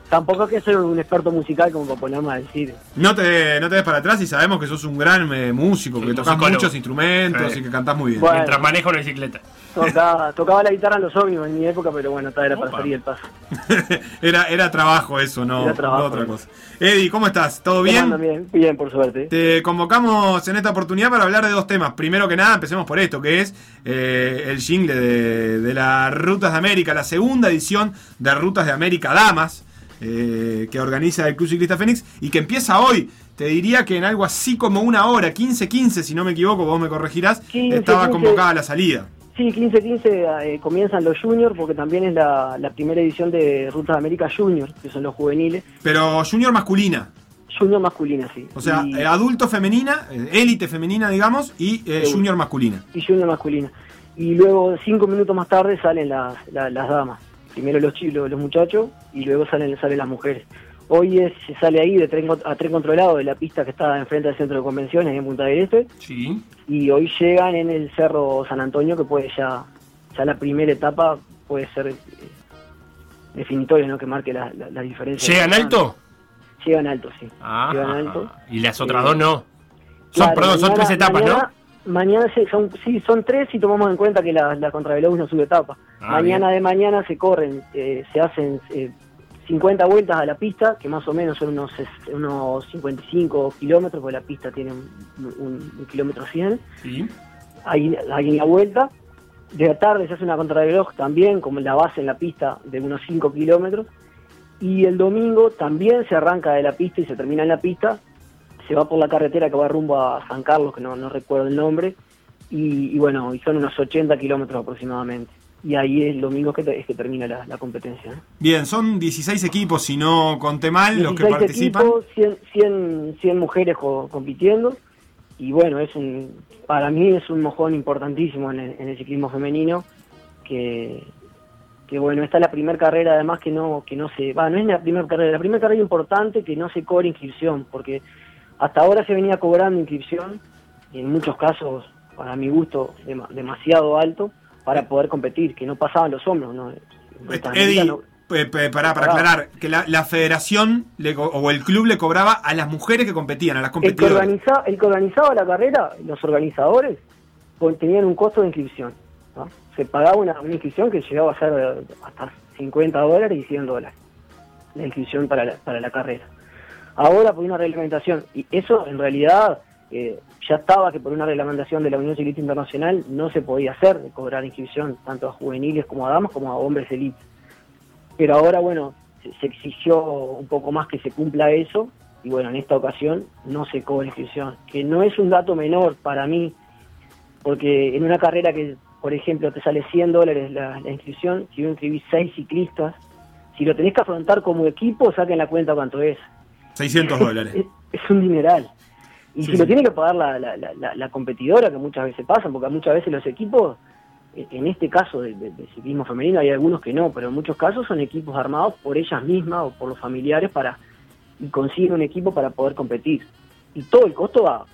Tampoco es que soy un experto musical como para ponerme a decir. No te, no te des para atrás y sabemos que sos un gran eh, músico, que tocas muchos instrumentos Sí. y que cantás muy bien. Bueno. Mientras maneja una bicicleta. Tocaba, tocaba la guitarra en los ómnibus en mi época, pero bueno, era para Opa. salir el paso. era, era trabajo eso, no, Era trabajo, no otra cosa. Eddie, ¿cómo estás? ¿Todo bien? bien? Bien, por suerte. Te convocamos en esta oportunidad para hablar de dos temas. Primero que nada, empecemos por esto, que es eh, el jingle de, de las Rutas de América, la segunda edición de Rutas de América Damas, eh, que organiza el Club Ciclista Fénix y que empieza hoy. Te diría que en algo así como una hora, 15-15, si no me equivoco, vos me corregirás, 15, estaba 15. convocada la salida. Sí, 15-15 eh, comienzan los juniors porque también es la, la primera edición de Rutas de América Junior, que son los juveniles. Pero junior masculina, Junior masculina, sí. o sea, Y- eh, adulto femenina, élite femenina, digamos, y eh, Sí. junior masculina. y junior masculina. Y luego, cinco minutos más tarde, salen las, la- las damas. Primero los, chi- los, muchachos y luego salen, salen las mujeres. Hoy es, se sale ahí de tren, a tren controlado de la pista que está enfrente del centro de convenciones en Punta del Este. Sí. Y hoy llegan en el Cerro San Antonio, que puede ya, ya la primera etapa puede ser eh, definitoria, ¿no? Que marque la, la, la diferencia. ¿Llegan alto? Llegan alto, sí. Ah, Llegan alto. Y las otras Eh, dos no. Son, Claro, perdón, son tres etapas, mañana, Mañana se- son, sí, son tres y tomamos en cuenta que la, la contrarreloj no sube etapa. Ah, mañana de mañana se corren, eh, se hacen eh, 50 vueltas a la pista, que más o menos son unos, unos 55 kilómetros, porque la pista tiene un, un- un kilómetro 100. ¿no? Sí. Hay, hay una vuelta. De la tarde se hace una contrarreloj también, como la base en la pista, de unos 5 kilómetros. Y el domingo también se arranca de la pista y se termina en la pista. Se va por la carretera que va rumbo a San Carlos, que no, no recuerdo el nombre. Y, y bueno, y son unos 80 kilómetros aproximadamente. Y ahí el domingo es que, es que termina la, la competencia. Bien, son 16 equipos, si no conté mal, los que 16 participan. equipos, 100, 100, 100 mujeres co- compitiendo. Y bueno, es un, para mí es un mojón importantísimo en el, en el ciclismo femenino. Que, que bueno, esta es la primera carrera además que no que no se va, no es la primera carrera, la primera carrera importante que no se cobra inscripción, porque hasta ahora se venía cobrando inscripción, y en muchos casos, para mi gusto, dema- demasiado alto para poder competir, que no pasaban los hombros. ¿no? De Eddie, no- eh, para, para aclarar, que la, la federación le o el club le cobraba a las mujeres que competían, a las El que, competidoras. organiza, el que organizaba la carrera, los organizadores, pues, tenían un costo de inscripción. ¿no? Se pagaba una, una inscripción que llegaba a ser eh, hasta 50 dólares y 100 dólares. La inscripción para la, para la carrera. Ahora por una reglamentación, y eso en realidad eh, ya estaba que por una reglamentación de la Unión Ciclista Internacional no se podía hacer, de cobrar inscripción tanto a juveniles como a damas como a hombres elite. Pero ahora, bueno, se, exigió un poco más que se cumpla eso, y bueno, en esta ocasión no se cobra inscripción, que no es un dato menor para mí, porque en una carrera que, por ejemplo, te sale 100 dólares la, la inscripción, si yo inscribís 6 ciclistas, si lo tenés que afrontar como equipo, saquen la cuenta cuánto es. 600 dólares. Es, es un dineral. Y Sí, si lo tiene que pagar la, la, la, la- competidora, que muchas veces pasan, porque muchas veces los equipos, eh, en este caso de, de ciclismo femenino, hay algunos que no, pero en muchos casos son equipos armados por ellas mismas o por los familiares para y consiguen un equipo para poder competir. Y todo el costo va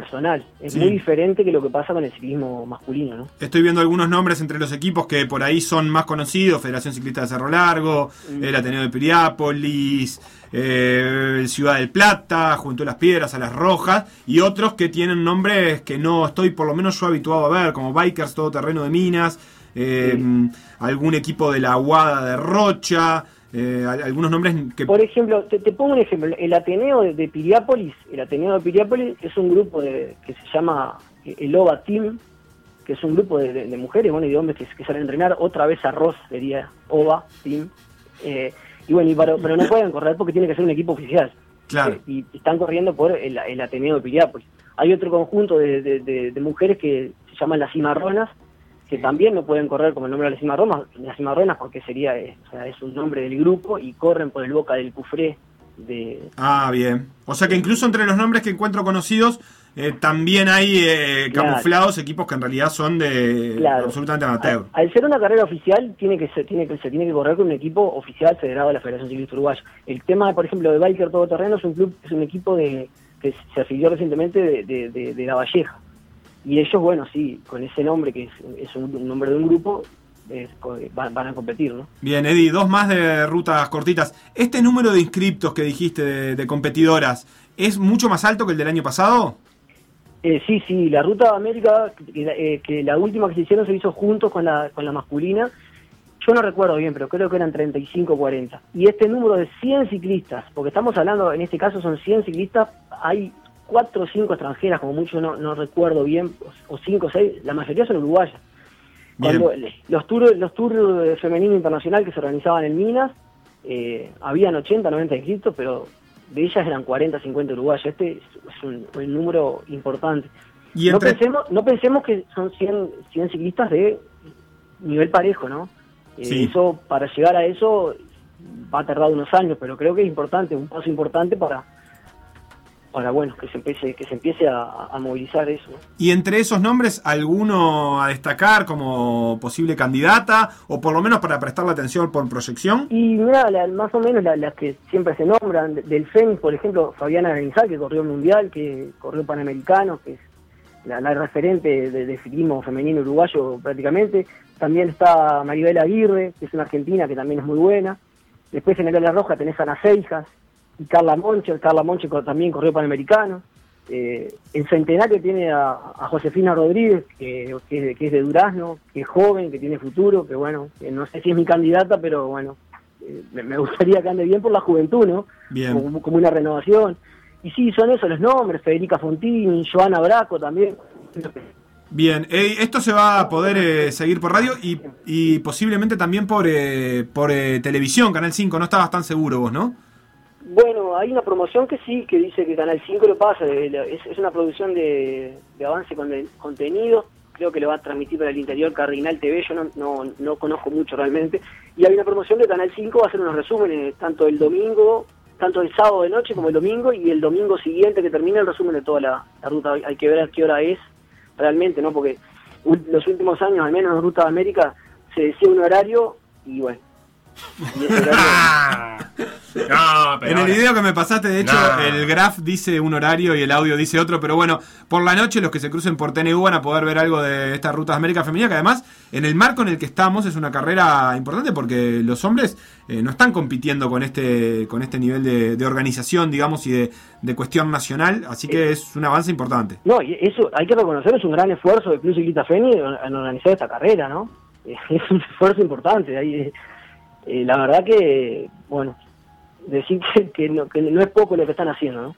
personal. Es Sí. muy diferente que lo que pasa con el ciclismo masculino, ¿no? Estoy viendo algunos nombres entre los equipos que por ahí son más conocidos: Federación Ciclista de Cerro Largo, Mm. el Ateneo de Piriápolis, eh, Ciudad del Plata, Junto a las Piedras, a las Rojas, y otros que tienen nombres que no estoy por lo menos yo habituado a ver, como Bikers Todoterreno de Minas, eh, Sí. algún equipo de la Aguada de Rocha, eh, al- algunos nombres que. Por ejemplo, te, te pongo un ejemplo. El Ateneo de, de Piriápolis, el Ateneo de Piriápolis es un grupo de, que se llama el OVA Team, que es un grupo de, mujeres bueno, y de hombres que, que salen a entrenar. Otra vez arroz sería OVA Team. Eh, y bueno, y para- pero no pueden correr porque tiene que ser un equipo oficial. Claro. Eh, y están corriendo por el, el Ateneo de Piriápolis. Hay otro conjunto de- de mujeres que se llaman las cimarronas, que también no pueden correr como el nombre de las cimarronas, las cimarronas porque sería eh, o sea, es un nombre del grupo y corren por el Boca del Cufré de Ah, bien. O sea que incluso entre los nombres que encuentro conocidos, eh, también hay eh, Claro. camuflados equipos que en realidad son de Claro. absolutamente amateur. Al, al ser una carrera oficial, tiene que se tiene que se tiene que correr con un equipo oficial federado de la Federación Ciclista Uruguaya. El tema, por ejemplo, de Biker Todoterreno es un club, es un equipo de que se afilió recientemente de, de, de- de La Valleja. Y ellos, bueno, sí, con ese nombre, que es, es un, un nombre de un grupo, es van, van a competir, ¿no? Bien, Eddie, dos más de rutas cortitas. ¿Este número de inscriptos que dijiste de, de competidoras es mucho más alto que el del año pasado? Eh, sí, sí, la Ruta de América, que, la- eh, que la última que se hicieron se hizo juntos con la, con la masculina. Yo no recuerdo bien, pero creo que eran 35 o 40. Y este número de 100 ciclistas, porque estamos hablando, en este caso son 100 ciclistas, hay 4 o 5 extranjeras, como mucho no, no recuerdo bien, o 5 o 6, la mayoría son uruguayas. Cuando los tours los tours de femenino internacional que se organizaban en Minas, eh, habían 80, 90 inscritos, pero de ellas eran 40, 50 uruguayas. Este es un, un número importante. Y No, pensemos, no pensemos que son 100, 100 ciclistas de nivel parejo, ¿no? Eh, Sí. Eso, para llegar a eso, va a tardar unos años, pero creo que es importante, un paso importante para, para bueno, que se empiece, que se empiece a, a movilizar eso. ¿no? Y entre esos nombres, ¿alguno a destacar como posible candidata? O por lo menos para prestarle atención por proyección. Y mira, la- más o menos la- las que siempre se nombran, de- del FENIX, por ejemplo, Fabiana Granizal, que corrió el Mundial, que corrió Panamericano, que es la, la referente de, de ciclismo femenino uruguayo prácticamente. También está Maribel Aguirre, que es una argentina que también es muy buena. Después en el ala roja tenés a Ana Seijas y Carla Monche. Carla Monche también corrió Panamericano. Eh, en Centenario tiene a, a Josefina Rodríguez, que, que es de- que es de Durazno, que es joven, que tiene futuro, que bueno, que no sé si es mi candidata, pero bueno, eh, me, gustaría que ande bien por la juventud, ¿no? Bien. Como, como una renovación. Y sí, son esos los nombres, Federica Fontini, Joana Braco también. Bien, eh, esto se va a poder eh, seguir por radio y, y posiblemente también por, eh, por eh, televisión, Canal 5. No estabas tan seguro vos, ¿no? Bueno, hay una promoción que sí, que dice que Canal 5 lo pasa, es, una producción de, avance con el contenido, creo que lo va a transmitir para el interior Cardinal TV, yo no, no, no conozco mucho realmente, y hay una promoción de Canal 5, va a hacer unos resúmenes, tanto el domingo, tanto el sábado de noche como el domingo, y el domingo siguiente que termina el resumen de toda la, ruta, hay, que ver a qué hora es realmente, ¿no? Porque los últimos años, al menos en Ruta de América, se decía un horario, y bueno, horario... No, pero En el video que me pasaste, de hecho, No. el graph dice un horario y el audio dice otro, pero bueno, por la noche los que se crucen por TNU van a poder ver algo de esta Ruta de América Femenina, que además, en el marco en el que estamos, es una carrera importante porque los hombres eh, no están compitiendo con este, con este nivel de, de organización, digamos, y de, de cuestión nacional, así que es un avance importante. No, y eso hay que reconocer, es un gran esfuerzo del Club Ciclista Feni en en organizar esta carrera, ¿no? Es un esfuerzo importante. Ahí, eh, la verdad que, bueno, decir que, no, es poco lo que están haciendo, ¿no?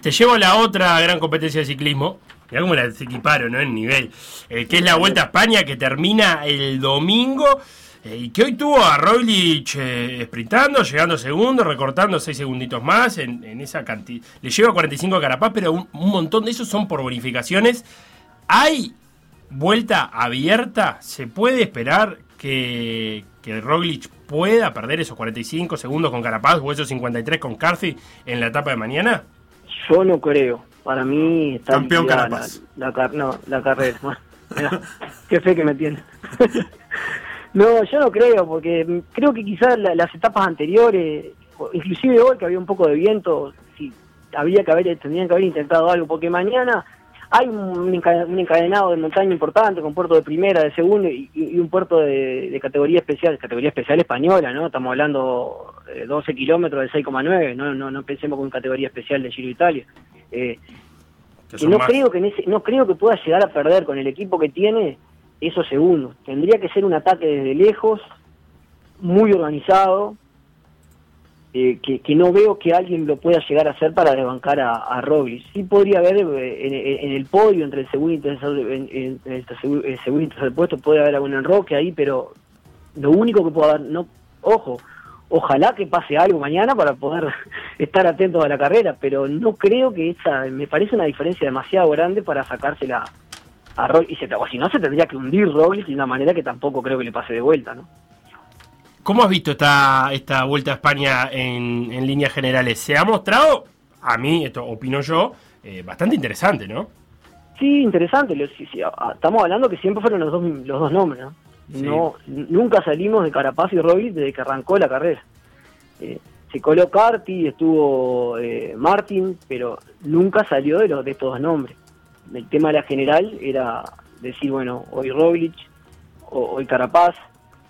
Te llevo a la otra gran competencia de ciclismo. Mirá cómo las equiparon, ¿no? En nivel. Eh, que es la Vuelta a España que termina el domingo. eh, y que hoy tuvo a Roglic eh, sprintando, llegando segundo, recortando 6 segunditos más en, en esa cantidad. Le lleva 45 a Carapaz, pero un, un montón de esos son por bonificaciones. ¿Hay vuelta abierta? ¿Se puede esperar que, que Roglic pueda perder esos 45 segundos con Carapaz o esos 53 con Carthy en la etapa de mañana? Yo no creo. Para mí está Campeón Carapaz. La, la car- no, la carrera. Mirá, qué fe que me tiene. no, yo no creo, porque creo que quizás la- las etapas anteriores, inclusive hoy que había un poco de viento, sí, habría que haber, tendrían que haber intentado algo, porque mañana hay un, enca- un encadenado de montaña importante con puerto de primera, de segundo y, y un puerto de, de categoría especial, categoría especial española, ¿no? Estamos hablando de 12 kilómetros de 6,9, no, no, no pensemos con categoría especial de Giro Italia. Eh, Que no más. creo que en ese, no creo que pueda llegar a perder con el equipo que tiene esos segundos. Tendría que ser un ataque desde lejos, muy organizado, eh, que, que no veo que alguien lo pueda llegar a hacer para desbancar a, a. Sí podría haber eh, en, en- en el podio entre el segundo y en- en- en el tercer- el segundo y tercer puesto puede haber algún enroque ahí, pero lo único que puedo haber, no, ojo, ojalá que pase algo mañana para poder estar atentos a la carrera, pero no creo que esa, me parece una diferencia demasiado grande para sacársela a Roglic, y se, o si no se tendría que hundir Roglic de una manera que tampoco creo que le pase de vuelta, ¿no? ¿Cómo has visto esta, esta Vuelta a España en, en líneas generales? Se ha mostrado, a mí, esto opino yo, eh, bastante interesante, ¿no? Sí, interesante. estamos hablando que siempre fueron los dos, los dos nombres, ¿no? Sí. no nunca salimos de Carapaz y Roglic desde que arrancó la carrera. Eh, se coló Carti, estuvo eh, Martin, pero nunca salió de, los, de estos dos nombres. El tema de la general era decir, bueno, hoy Roglic, o- hoy Carapaz.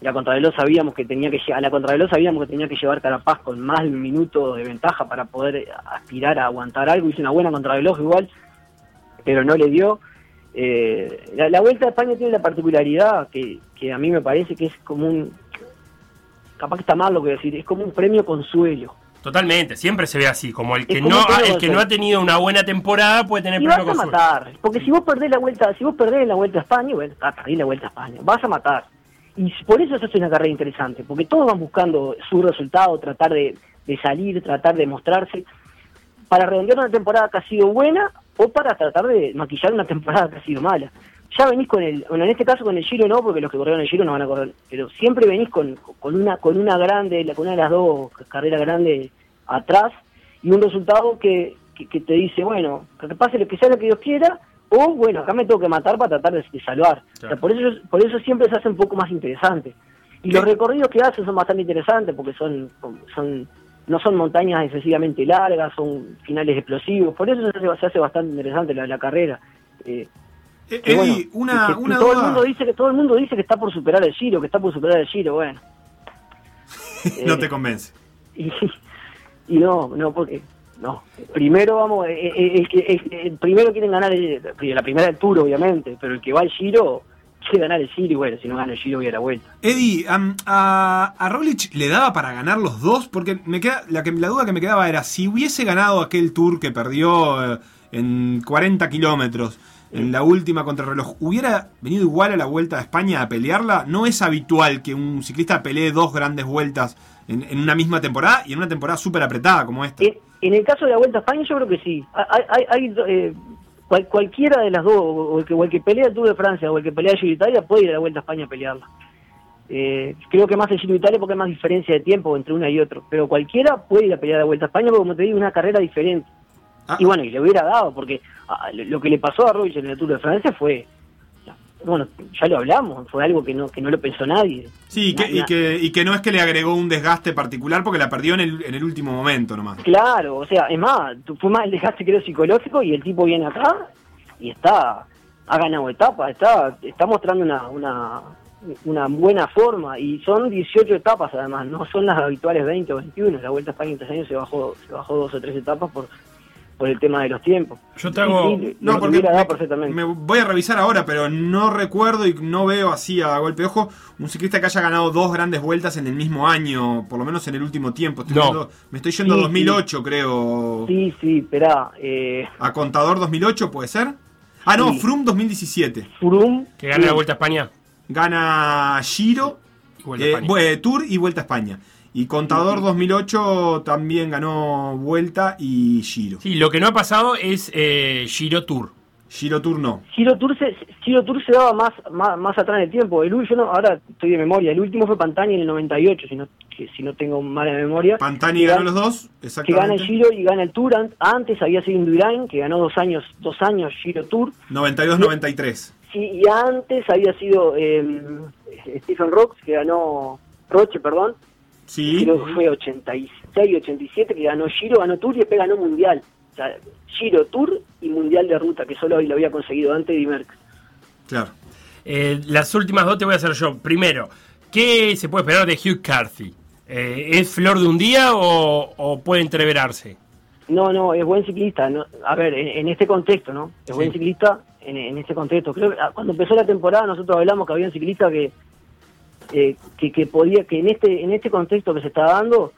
La contrarreloj sabíamos que tenía que a la contrarreloj sabíamos que tenía que llevar Carapaz con más de un minuto de ventaja para poder aspirar a aguantar algo. Hizo una buena contrarreloj igual, pero no le dio. Eh, la, la Vuelta a España tiene la particularidad que, que a mí me parece que es como un, capaz que está mal lo que voy a decir, es como un premio consuelo. Totalmente, siempre se ve así, como el que como no el que no ha tenido una buena temporada puede tener Y vas a matar, porque si vos perdés la vuelta, si vos perdés la vuelta a España, bueno, ah, perdí la vuelta a España, vas a matar. Y por eso se hace una carrera interesante, porque todos van buscando su resultado, tratar de, de salir, tratar de mostrarse, para redondear una temporada que ha sido buena o para tratar de maquillar una temporada que ha sido mala. Ya venís con el, bueno, en este caso con el Giro no, porque los que corrieron el Giro no van a correr, pero siempre venís con, con una con una grande, con una de las dos carreras grandes atrás y un resultado que, que, que te dice, bueno, que pase lo que sea lo que Dios quiera, o bueno, acá me tengo que matar para tratar de, salvar. O sea, por eso por eso siempre se hace un poco más interesante. Y los recorridos que hacen son bastante interesantes porque son son no son montañas excesivamente largas, son finales explosivos, por eso se hace, se hace bastante interesante la, la carrera. Eh, Eh, Eddie, una, que- que una todo duda. el mundo dice que todo el mundo dice que está por superar el Giro, que está por superar el Giro, bueno. no Eh, te convence. y, y no, no, porque no. Primero vamos, eh, eh, el, que el- el primero quieren ganar el- la primera del Tour, obviamente, pero el que va al Giro quiere ganar el Giro y bueno, si no gana el Giro voy a la vuelta. Eddie, am, a, a Roglic le daba para ganar los dos, porque me queda la, que, la duda que me quedaba era si hubiese ganado aquel tour que perdió eh, en 40 kilómetros en la última contrarreloj, ¿hubiera venido igual a la vuelta a España a pelearla? No es habitual que un ciclista pelee dos grandes vueltas en, en una misma temporada y en una temporada súper apretada como esta. En, en el caso de la Vuelta a España yo creo que sí. Hay, hay, hay, eh, cual- cualquiera de las dos, o el, que, o el que pelea el Tour de Francia o el que pelea el Giro de Italia puede ir a la Vuelta a España a pelearla. Eh, creo que más el Giro de Italia porque hay más diferencia de tiempo entre una y otro. Pero cualquiera puede ir a pelear la Vuelta a España porque como te digo, una carrera diferente. Ah. Y bueno, y le hubiera dado, porque ah, lo que le pasó a Roglic en el Tour de Francia fue bueno, ya lo hablamos, fue algo que no, que no lo pensó nadie. Sí, y que, y, que, y que no es que le agregó un desgaste particular porque la perdió en el, en el último momento nomás. Claro, o sea, es más, fue más el desgaste creo psicológico y el tipo viene acá y está, ha ganado etapas, está, está mostrando una, una, una buena forma y son 18 etapas además, no son las habituales 20 o 21, la Vuelta a España en tres años se bajó, se bajó dos o tres etapas por, por el tema de los tiempos. Yo te hago. Sí, sí, No, porque me, perfectamente. me voy a revisar ahora, pero no recuerdo y no veo así a golpe de ojo un ciclista que haya ganado dos grandes vueltas en el mismo año, por lo menos en el último tiempo. Estoy No. yendo- me estoy yendo a Sí, 2008, creo. Sí, sí, esperá, eh, A Contador 2008, ¿puede ser? Ah, no, Sí. Frum 2017. Froome, Que gana la Vuelta a España. Gana Giro, Y Vuelta a eh, España. bu- Tour y Vuelta a España. Y Contador 2008 también ganó Vuelta y Giro. Sí, lo que no ha pasado es eh, Giro Tour. Giro Tour no. Giro Tour se, Giro Tour se daba más, más, más atrás en el tiempo. El, yo no, ahora estoy de memoria. El último fue Pantani en el 98, si no, que- si no tengo mala memoria. Pantani Que ganó gan- los dos, Que gana exactamente. el Giro y gana el Tour. An- Antes había sido Indurain, que ganó dos años, dos años Giro Tour. 92-93. Sí, y antes había sido eh, Stephen Rocks, que ganó Roche, perdón. Sí. Creo que fue 86, 87 que ganó Giro, ganó Tour y después ganó Mundial. O sea, Giro, Tour y Mundial de Ruta, que solo hoy lo había conseguido antes de Merckx. Claro. Eh, las últimas dos te voy a hacer yo. Primero, ¿qué se puede esperar de Hugh Carthy? Eh, ¿Es flor de un día o, o puede entreverarse? No, no, es buen ciclista. no- a ver, en, en este contexto, ¿no? Es Sí. buen ciclista en, en este contexto. Creo que ah, cuando empezó la temporada nosotros hablamos que había un ciclista que, eh, que, que podía, que en este, en este contexto que se está dando,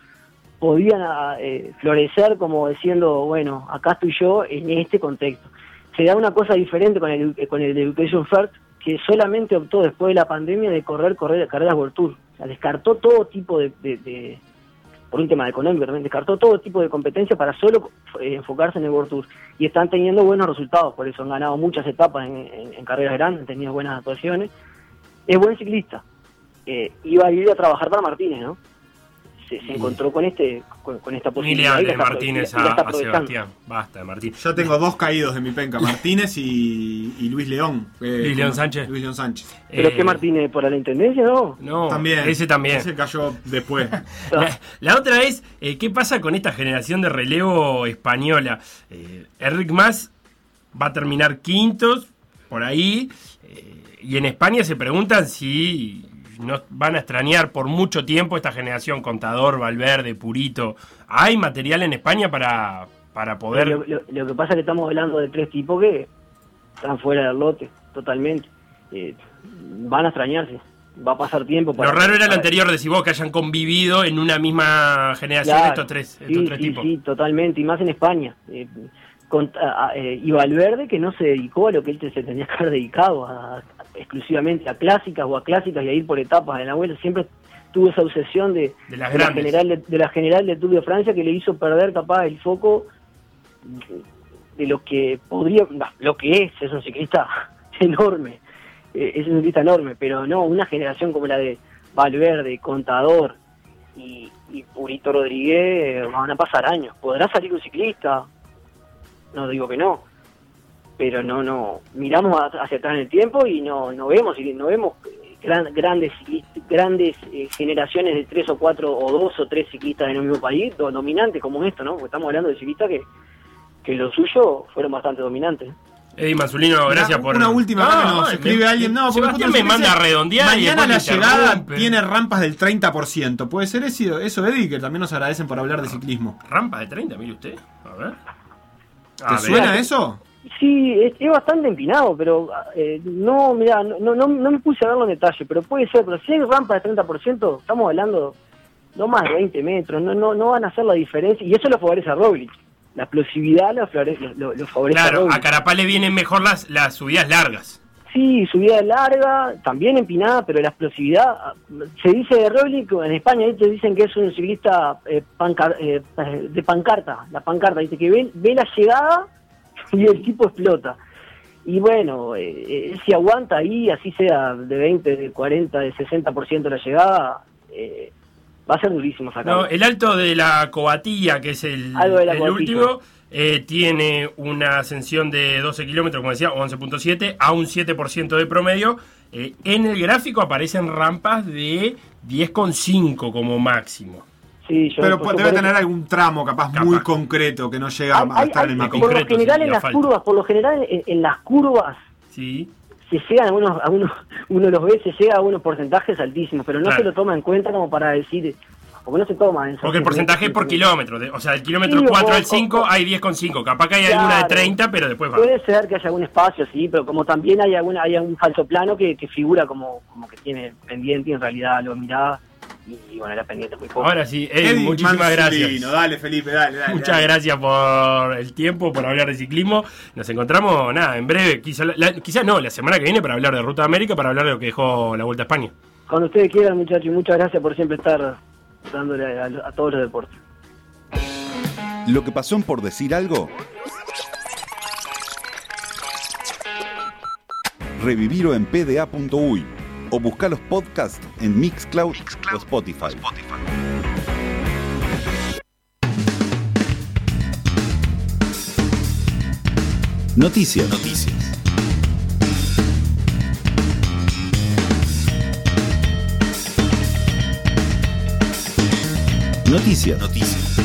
podían ah, eh, florecer como diciendo, bueno, acá estoy yo en este contexto. Se da una cosa diferente con el, con el Education First, que solamente optó después de la pandemia de correr, correr carreras World. O sea, descartó todo tipo de, de- por un tema económico también, descartó todo tipo de competencia para solo eh, enfocarse en el World. Y están teniendo buenos resultados, por eso han ganado muchas etapas en- en carreras grandes, han tenido buenas actuaciones. Es buen ciclista. Eh, iba a ir a trabajar para Martínez, ¿no? Se, se encontró con este con, con esta posibilidad. y de Martínez a. Sebastián. Basta de Martínez. Ya tengo dos caídos de mi penca, Martínez y, y Luis León. Eh, Luis León Sánchez. Luis León Sánchez. ¿Pero Eh, qué Martínez? ¿Por la intendencia, no? No, también. ese también. Ese cayó después. La, la otra es, eh, ¿qué pasa con esta generación de relevo española? Eh, Enric Mas va a terminar quintos, por ahí, eh, y en España se preguntan si no van a extrañar por mucho tiempo esta generación Contador, Valverde, Purito. ¿Hay material en España para, para poder...? Lo, lo- lo que pasa es que estamos hablando de tres tipos que están fuera del lote, totalmente. Eh, van a extrañarse. Va a pasar tiempo Lo para... raro era lo anterior, decís vos, que hayan convivido en una misma generación Claro, estos tres, estos sí, tres sí, tipos. sí, totalmente, y más en España. Eh, con- a- a- eh, y Valverde que no se dedicó a lo que él se tenía que haber dedicado, a- a- exclusivamente a clásicas o a clásicas y a ir por etapas en la vuelta. Siempre tuvo esa obsesión de, De las de la general de, de la general de Tour de Francia que le hizo perder capaz el foco de, de lo que podría, lo que es, es un ciclista enorme, eh, es un ciclista enorme, pero no, una generación como la de Valverde, Contador y, y Purito Rodríguez van a pasar años. ¿Podrá salir un ciclista? No digo que no, pero no, no, miramos hacia atrás en el tiempo y no, no vemos, y no vemos eh, gran- grandes grandes eh, generaciones de tres o cuatro o dos o tres ciclistas en un mismo país, do- dominantes como esto, ¿no? Porque estamos hablando de ciclistas que, que lo suyo fueron bastante dominantes. Eddie Manzulino, gracias una, por... una última acá que nos ay, escribe me- alguien. No, porque Sebastián me manda a redondear y Mañana la llegada tiene rampas del 30%. ¿Puede ser eso, eso Eddie? Que también nos agradecen por hablar de ciclismo. Rampa de 30, mire usted. A ver. ¿Te A ver. suena eso? Sí, es, es bastante empinado, pero eh, no, mira, no, no, no, me puse a verlo en detalle, pero puede ser, pero si hay rampa de 30%, estamos hablando no más de 20 metros, no, no, no van a hacer la diferencia, y eso lo favorece a Roglic. La explosividad lo, lo, lo favorece a Claro, Roglic. a Carapaz le vienen mejor las, las subidas largas. Sí, subida larga, también empinada, pero la explosividad, ah, se dice de Roglic, en España ¿viste? dicen que es un ciclista eh, pancar- eh, de pancarta, la pancarta, dice que ve, ve la llegada y el tipo explota. Y bueno, eh, él si aguanta ahí, así sea de 20, de 40, de 60% de la llegada, eh, va a ser durísimo sacarlo. No, el alto de la cobatilla, que es el, el último, eh, tiene una ascensión de 12 kilómetros, como decía, 11.7, a un 7% de promedio. Eh, en el gráfico aparecen rampas de 10,5 como máximo. Sí, yo Pero debe tener algún tramo capaz, Capaz. muy concreto que no llega Hay- a hay- estar en el por lo concreto, general en las falta. curvas, por lo general en, en las curvas Sí. se llegan a unos, a unos, uno los ve, se llega a unos porcentajes altísimos, pero no Claro. se lo toma en cuenta como para decir, porque no se toma en Porque el porcentaje es por kilómetro. de- o sea, del kilómetro Sí, 4 o- al 5 o- hay 10,5. Capaz que hay alguna de Claro. 30, pero después va. Puede ser que haya algún espacio, sí, pero como también hay alguna, hay un falso plano que, que figura como, como que tiene pendiente y en realidad lo miraba y, bueno, era pendiente muy poco. Ahora sí, Eddie, Eddie muchísimas Manzolino, gracias. Dale, Felipe, dale, dale. Muchas dale. gracias por el tiempo, por hablar de ciclismo. Nos encontramos, nada, en breve, quizá, la- quizá no, la semana que viene para hablar de Ruta de América, para hablar de lo que dejó la Vuelta a España. Cuando ustedes quieran, muchachos, y muchas gracias por siempre estar dándole a, a todos los deportes. Lo que pasó en por decir algo. Revivirlo en pda.uy o buscar los podcasts en Mixcloud, o Spotify. Noticias. Noticias. Noticias. Noticias.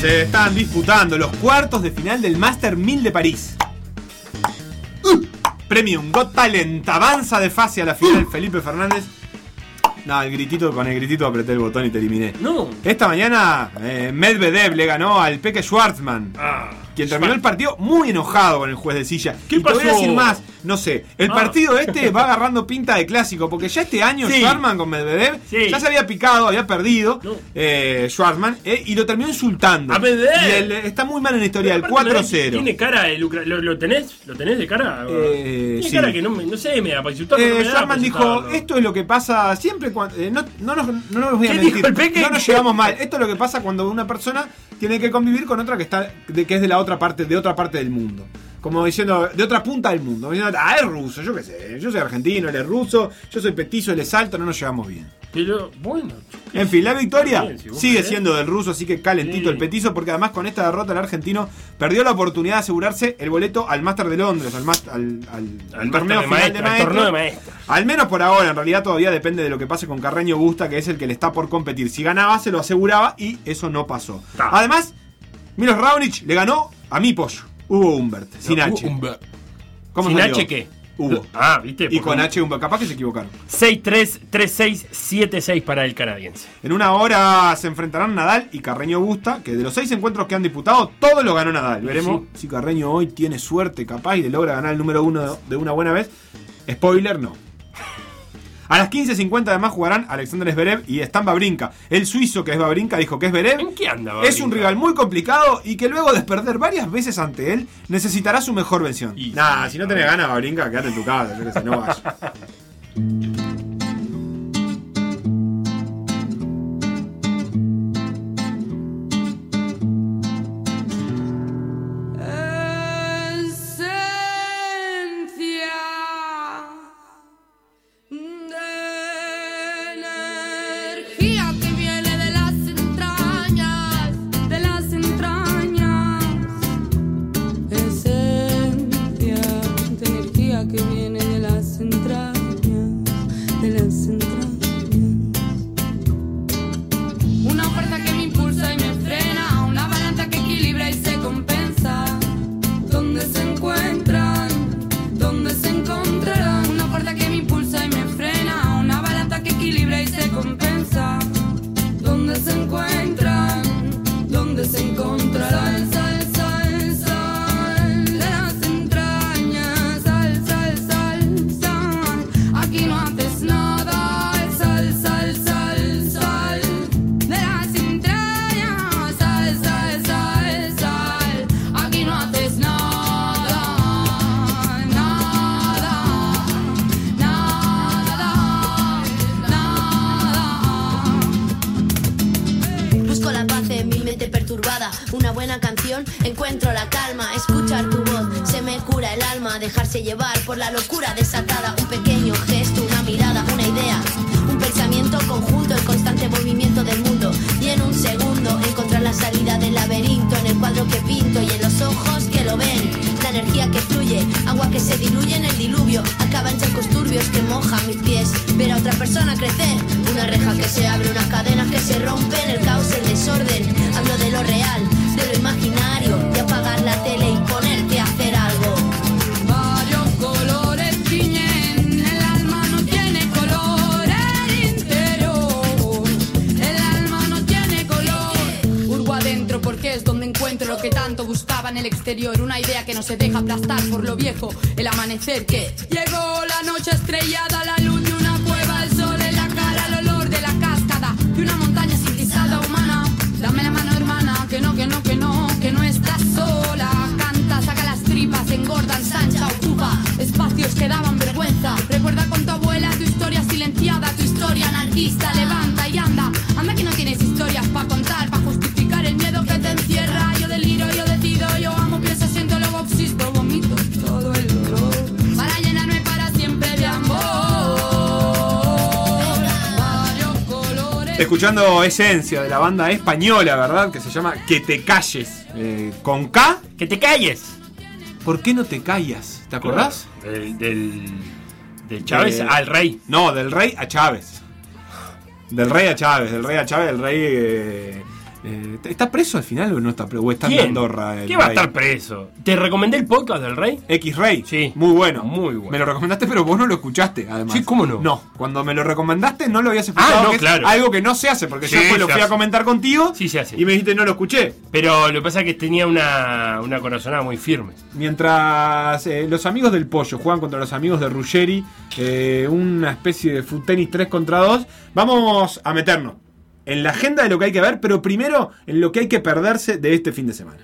Se están disputando los cuartos de final del Master 1000 de París. Uh, Premium Got Talent avanza de fase a la final Felipe Fernández. No, el gritito, con el gritito apreté el botón y te eliminé. No. Esta mañana eh, Medvedev le ganó al Peque Schwartzman. Ah, Quien terminó el partido muy enojado con el juez de silla. ¿Qué y te voy a pasó? decir más, no sé. El Ah. partido este va agarrando pinta de clásico, porque ya este año Sí. Con Medvedev Sí. ya se había picado, había perdido No. eh, eh, y lo terminó insultando. A Medvedev. Y está muy mal en la historia, el Aparte, 4-0. ¿Tiene cara lucra- ¿Lo, lo tenés? ¿Lo tenés de cara? Eh, Tiene sí. cara que no, no sé, me da para insultarlo. no para dijo, esto es lo que pasa siempre cuando... no, no, nos, no nos voy a ¿Qué mentir, el no nos llevamos mal. Esto es lo que pasa cuando una persona tiene que convivir con otra que está de, que es de la otra parte, de otra parte del mundo. Como diciendo, de otra punta del mundo. Diciendo, ah, es ruso, yo qué sé. Yo soy argentino, él es ruso, yo soy petizo, él es alto, no nos llevamos bien. Pero, bueno. En fin, la victoria Bien, si vos sigue querés. siendo del ruso, así que calentito Sí. el petizo, porque además con esta derrota el argentino perdió la oportunidad de asegurarse el boleto al Máster de Londres, al, al, al- al torneo de final de maestros. Al menos por ahora, en realidad todavía depende de lo que pase con Carreño Busta, que es el que le está por competir. Si ganaba, se lo aseguraba y eso no pasó. Ta. Además, Milos Raonic le ganó a mi pollo, Hugo Humbert, sin No, H. un- ¿Cómo ¿Sin salió? H qué? Hugo. Ah, viste. Y con H Humbert, capaz que se equivocaron. 6-3-3-6-7-6 para el canadiense. En una hora se enfrentarán Nadal y Carreño Busta, que de los seis encuentros que han disputado, todos lo ganó Nadal. Veremos si Carreño hoy tiene suerte capaz y le logra ganar el número uno de una buena vez. Spoiler, no. A las 15.50 además jugarán Alexander Zverev y Stan Babrinka. El suizo que es Babrinka dijo que Zverev ¿En qué anda, es un Babrinka? rival muy complicado y que luego de perder varias veces ante él, necesitará su mejor versión. Y Nah, si no tenés ganas, Babrinka, quédate en tu casa, yo que sé, no vayas. Esencia de la banda española, ¿verdad? Que se llama Que te calles. Eh, con K, Que te calles. ¿por qué no te callas? ¿Te acordás? Del, del, de Chávez De- al rey. No, del rey a Chávez. Del rey a Chávez, del rey a Chávez, el rey. eh, eh, ¿Está preso al final o no está preso? ¿O está en ¿Quién? Andorra? el ¿Quién va a rey? estar preso? ¿Te recomendé el podcast del rey? X Rey. Sí. Muy bueno. Muy bueno. Me lo recomendaste, pero vos no lo escuchaste, además. Sí, ¿cómo no? No, cuando me lo recomendaste no lo habías escuchado. Ah, no, que es claro. Algo que no se hace, porque yo Sí, después lo se fui a hace. comentar contigo. Sí, se hace. Y me dijiste no lo escuché. Pero lo que pasa es que tenía una, una corazonada muy firme. Mientras eh, los amigos del pollo juegan contra los amigos de Ruggeri, eh, una especie de foot tenis 3 contra 2, vamos a meternos en la agenda de lo que hay que ver, pero primero en lo que hay que perderse de este fin de semana.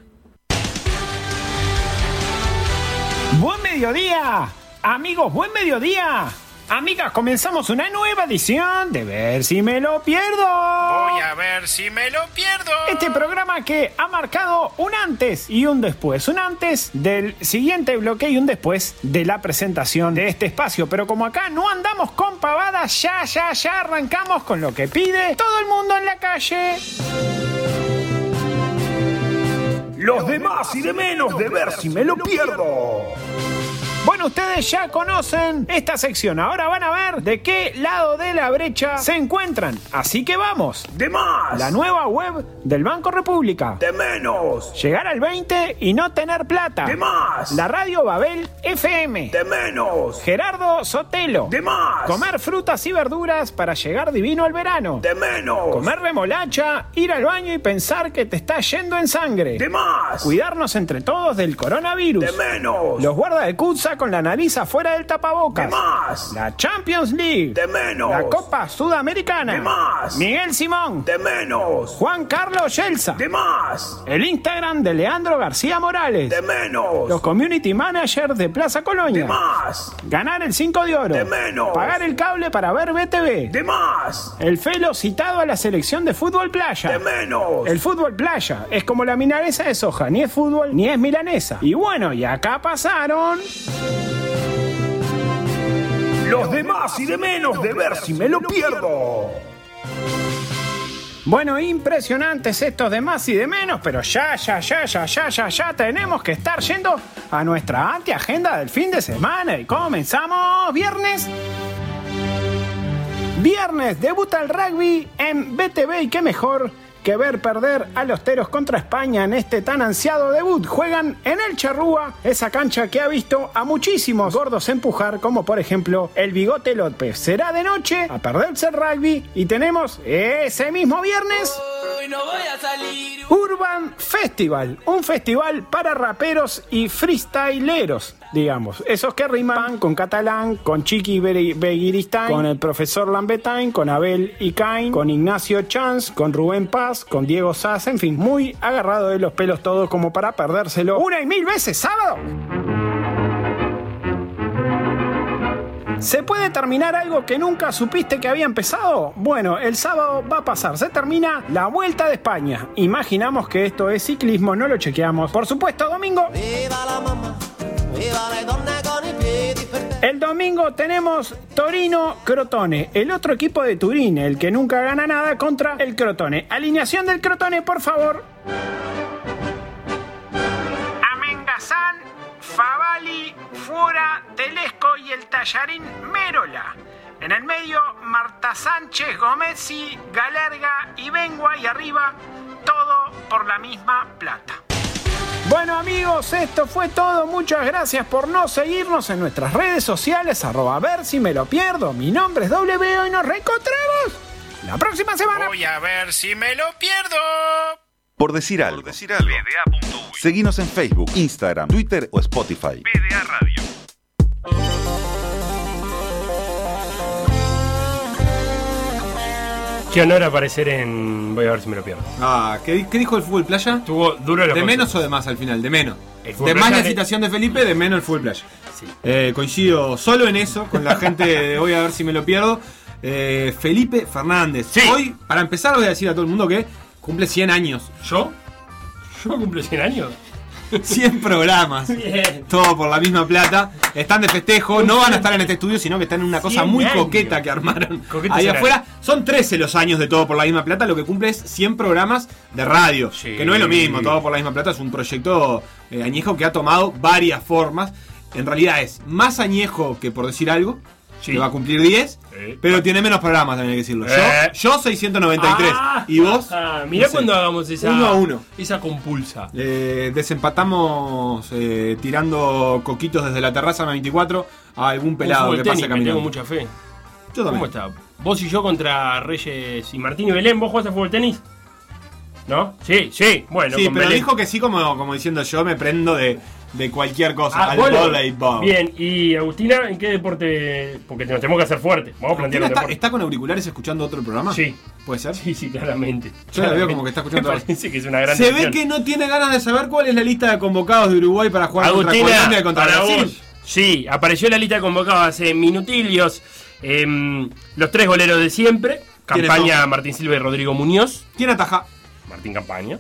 Buen mediodía, amigos, buen mediodía. Amigas, comenzamos una nueva edición de Ver si me lo pierdo. Voy a ver si me lo pierdo. Este programa que ha marcado un antes y un después. Un antes del siguiente bloque y un después de la presentación de este espacio. Pero como acá no andamos con pavadas, ya, ya, ya arrancamos con lo que pide todo el mundo en la calle. Los de más y de menos de ver si me lo pierdo. Bueno, ustedes ya conocen esta sección. Ahora van a ver de qué lado de la brecha se encuentran. Así que vamos. De más. La nueva web del Banco República. De menos. Llegar al 20 y no tener plata. De más. La radio Babel FM. De menos. Gerardo Sotelo. De más. Comer frutas y verduras para llegar divino al verano. De menos. Comer remolacha, ir al baño y pensar que te está yendo en sangre. De más. Cuidarnos entre todos del coronavirus. De menos. Los guarda de Con la nariz afuera del tapabocas. De más. La Champions League. De menos. La Copa Sudamericana. De más. Miguel Simón. De menos. Juan Carlos Yelsa. De más. El Instagram de Leandro García Morales. De menos. Los community managers de Plaza Colonia. De más. Ganar el 5 de oro. De menos. Pagar el cable para ver BTV. De más. El Felo citado a la selección de fútbol playa. De menos. El fútbol playa es como la milanesa de soja, ni es fútbol ni es milanesa. Y bueno, y acá pasaron. Los de más y de menos de ver si me lo pierdo. Bueno, impresionantes estos de más y de menos, pero ya, ya, ya, ya, ya, ya, ya tenemos que estar yendo a nuestra antiagenda del fin de semana. Y comenzamos viernes. Viernes debuta el rugby en BTV y qué mejor que ver perder a los Teros contra España en este tan ansiado debut. Juegan en el Charrúa, esa cancha que ha visto a muchísimos gordos empujar, como por ejemplo el Bigote López. Será de noche a perderse el rugby y tenemos ese mismo viernes. Urban Festival, un festival para raperos y freestyleros, digamos. Esos que riman con catalán, con Chiqui Be- Beguiristain, con el profesor Lambetain, con Abel Icain, con Ignacio Chanz, con Rubén Paz, con Diego Sass, en fin, muy agarrado de los pelos todos como para perdérselo una y mil veces sábado. ¿Se puede terminar algo que nunca supiste que había empezado? Bueno, el sábado va a pasar. Se termina la Vuelta de España. Imaginamos que esto es ciclismo, no lo chequeamos. Por supuesto, domingo. El domingo tenemos Torino Crotone, el otro equipo de Turín, el que nunca gana nada contra el Crotone. Alineación del Crotone, por favor. Amengazán, Favali, Fuera, Telesco y el Tallarín Mérola. En el medio, Marta Sánchez, Gomesi, Galerga y Bengua. Y arriba, todo por la misma plata. Bueno amigos, esto fue todo. Muchas gracias por no seguirnos en nuestras redes sociales. Arroba a ver si me lo pierdo. Mi nombre es W y nos reencontramos la próxima semana. Voy a ver si me lo pierdo. Por decir algo. Seguinos en Facebook, Instagram, Twitter o Spotify. PDA Radio. Qué honor aparecer en. Voy a ver si me lo pierdo. Ah, ¿qué, qué dijo el fútbol playa? Estuvo duro ¿De menos o de más al final? De menos. El De más la citación de Felipe, de menos el fútbol playa. Sí. Eh, coincido solo en eso con la gente de Voy a ver si me lo pierdo. Eh, Felipe Fernández. Sí. Hoy, para empezar, voy a decir a todo el mundo que cumple 100 años. ¿Yo? ¿Yo cumplo 100 años? 100 programas. Bien. Todo por la misma plata. Están de festejo. No van a estar en este estudio, sino que están en una cosa 100 muy años. coqueta que armaron Coquetos ahí afuera. Son 13 los años de Todo por la misma plata. Lo que cumple es 100 programas de radio. Sí. Que no es lo mismo. Todo por la misma plata es un proyecto eh, añejo que ha tomado varias formas. En realidad es más añejo que por decir algo. Sí. Que va a cumplir 10. Sí. Pero tiene menos programas, también hay que decirlo. Eh. Yo, yo 693. Ah, y vos. ah, mirá no sé, cuando hagamos esa. Uno a uno. Esa compulsa. Eh, desempatamos eh, tirando coquitos desde la terraza en la 24 a algún pelado que pase caminando. tengo mucha fe. Yo también. ¿Cómo está? ¿Vos y yo contra Reyes y Martín y Belén? ¿Vos jugás a fútbol tenis? ¿No? Sí, sí. Bueno, sí, con pero Belén. dijo que sí como, como diciendo yo me prendo de, de cualquier cosa. Ah, al lo- voleibol. Bien, y Agustina, ¿en qué deporte? Porque nos tenemos que hacer fuerte. Vamos a plantear ¿Agustina un está, deporte. está con auriculares escuchando otro programa? Sí. ¿Puede ser? Sí, sí, claramente. Yo la veo como que está escuchando Me todo. parece que es una gran Se ve que no tiene ganas de saber cuál es la lista de convocados de Uruguay para jugar contra Agustina, Colombia y contra para Brasil. vos. Sí, apareció en la lista de convocados hace minutilios. em, los tres goleros de siempre. ¿Quiénes Campaña? Martín Silva y Rodrigo Muñoz. ¿Quién ataja? Martín Campaña.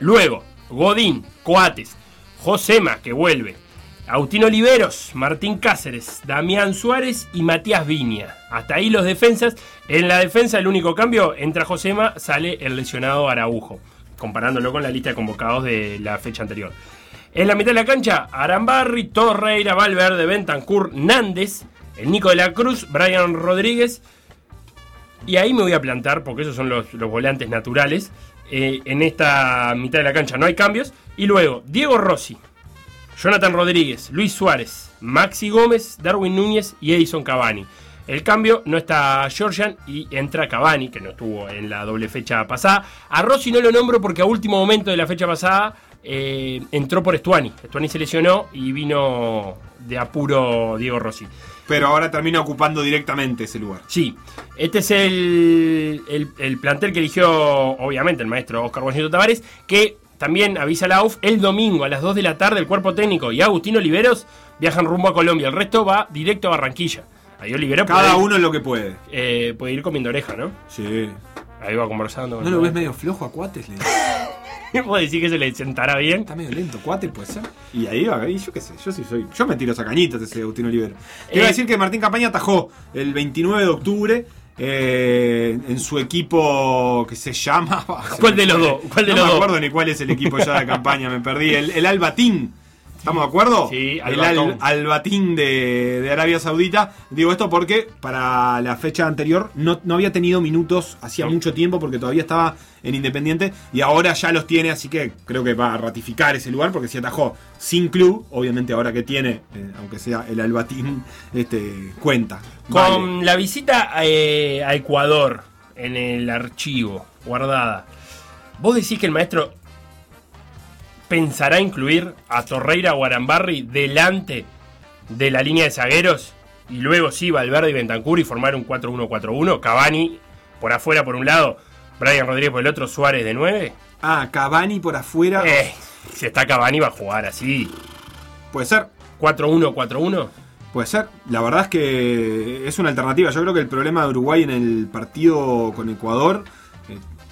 Luego, Godín, Coates, Josema, que vuelve. Agustín Oliveros, Martín Cáceres, Damián Suárez y Matías Viña. Hasta ahí los defensas. En la defensa, el único cambio, entra Josema, sale el lesionado Araujo, comparándolo con la lista de convocados de la fecha anterior. En la mitad de la cancha, Arambarri, Torreira, Valverde, Bentancur, Nández, el Nico de la Cruz, Brian Rodríguez. Y ahí me voy a plantar, porque esos son los, los volantes naturales. Eh, en esta mitad de la cancha no hay cambios. Y luego, Diego Rossi, Jonathan Rodríguez, Luis Suárez, Maxi Gómez, Darwin Núñez y Edison Cavani. El cambio no está Georgian y entra Cavani, que no estuvo en la doble fecha pasada. A Rossi no lo nombro porque a último momento de la fecha pasada eh, entró por Estuani. Estuani se lesionó y vino de apuro Diego Rossi. Pero ahora termina ocupando directamente ese lugar. Sí, este es el, el- el plantel que eligió, obviamente, el maestro Oscar Guañito Tavares, que también avisa la UF el domingo a las 2 de la tarde. El cuerpo técnico y Agustín Oliveros viajan rumbo a Colombia. El resto va directo a Barranquilla. Ahí Olivero Cada puede, uno lo que puede. eh, puede ir comiendo oreja, ¿no? Sí. Ahí va conversando. ¿No lo ves medio flojo a Cuates? Le ¿Puedo decir que se le sentará bien? Está medio lento, Cuates puede ser. Y ahí va, y yo qué sé, yo sí soy. Yo me tiro sacañitas ese Agustín Olivero. Te iba a Eh, decir que Martín Campaña atajó el 29 de octubre. Eh, en su equipo que se llama. ¿Cuál de los dos? ¿Cuál de no los me dos? acuerdo ni cuál es el equipo ya de campaña, me perdí. El, el Albatín. ¿Estamos de acuerdo? Sí, el. Al, Albatín de, de Arabia Saudita. Digo esto porque para la fecha anterior no, no había tenido minutos hacía mucho tiempo porque todavía estaba en Independiente y ahora ya los tiene, así que creo que va a ratificar ese lugar porque si atajó sin club, obviamente ahora que tiene, eh, aunque sea el Albatín, este, cuenta. Vale. Con la visita eh, a Ecuador en el archivo guardada, ¿vos decís que el maestro pensará incluir a Torreira o Arambarri delante de la línea de zagueros y luego sí Valverde y Bentancur y formar un 4-1-4-1? Cavani por afuera por un lado, Brian Rodríguez por el otro, Suárez de 9. Ah, Cavani por afuera. Eh, si está Cavani va a jugar así. Puede ser. 4-1-4-1. Puede ser. La verdad es que es una alternativa. Yo creo que el problema de Uruguay en el partido con Ecuador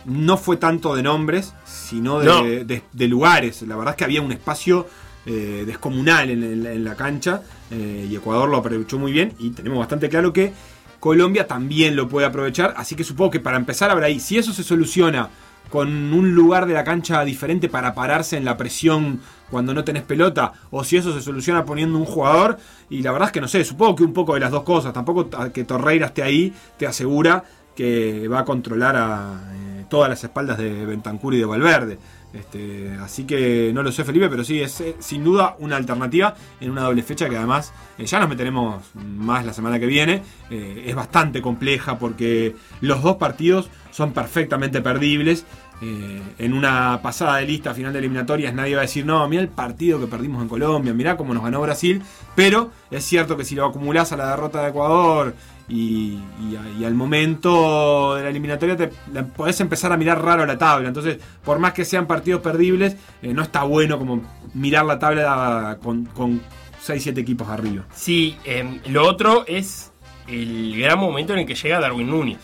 no fue tanto de nombres, sino de, No. de- de lugares. La verdad es que había un espacio eh, descomunal en, en la- en la cancha eh, y Ecuador lo aprovechó muy bien y tenemos bastante claro que Colombia también lo puede aprovechar. Así que supongo que para empezar habrá ahí, si eso se soluciona con un lugar de la cancha diferente para pararse en la presión cuando no tenés pelota, o si eso se soluciona poniendo un jugador, y la verdad es que no sé, supongo que un poco de las dos cosas, tampoco que Torreira esté ahí te asegura que va a controlar a eh, todas las espaldas de Bentancur y de Valverde. Este, así que no lo sé Felipe, pero sí, es eh, sin duda una alternativa en una doble fecha que además eh, ya nos meteremos más la semana que viene. Eh, es bastante compleja porque los dos partidos son perfectamente perdibles. En una pasada de lista final de eliminatorias nadie va a decir, no, mira el partido que perdimos en Colombia, mirá cómo nos ganó Brasil, pero es cierto que si lo acumulás a la derrota de Ecuador y, y a- y al momento de la eliminatoria te la podés empezar a mirar raro la tabla, entonces por más que sean partidos perdibles, eh, no está bueno como mirar la tabla con, con 6-7 equipos arriba. Sí, em, lo otro es el gran momento en el que llega Darwin Núñez.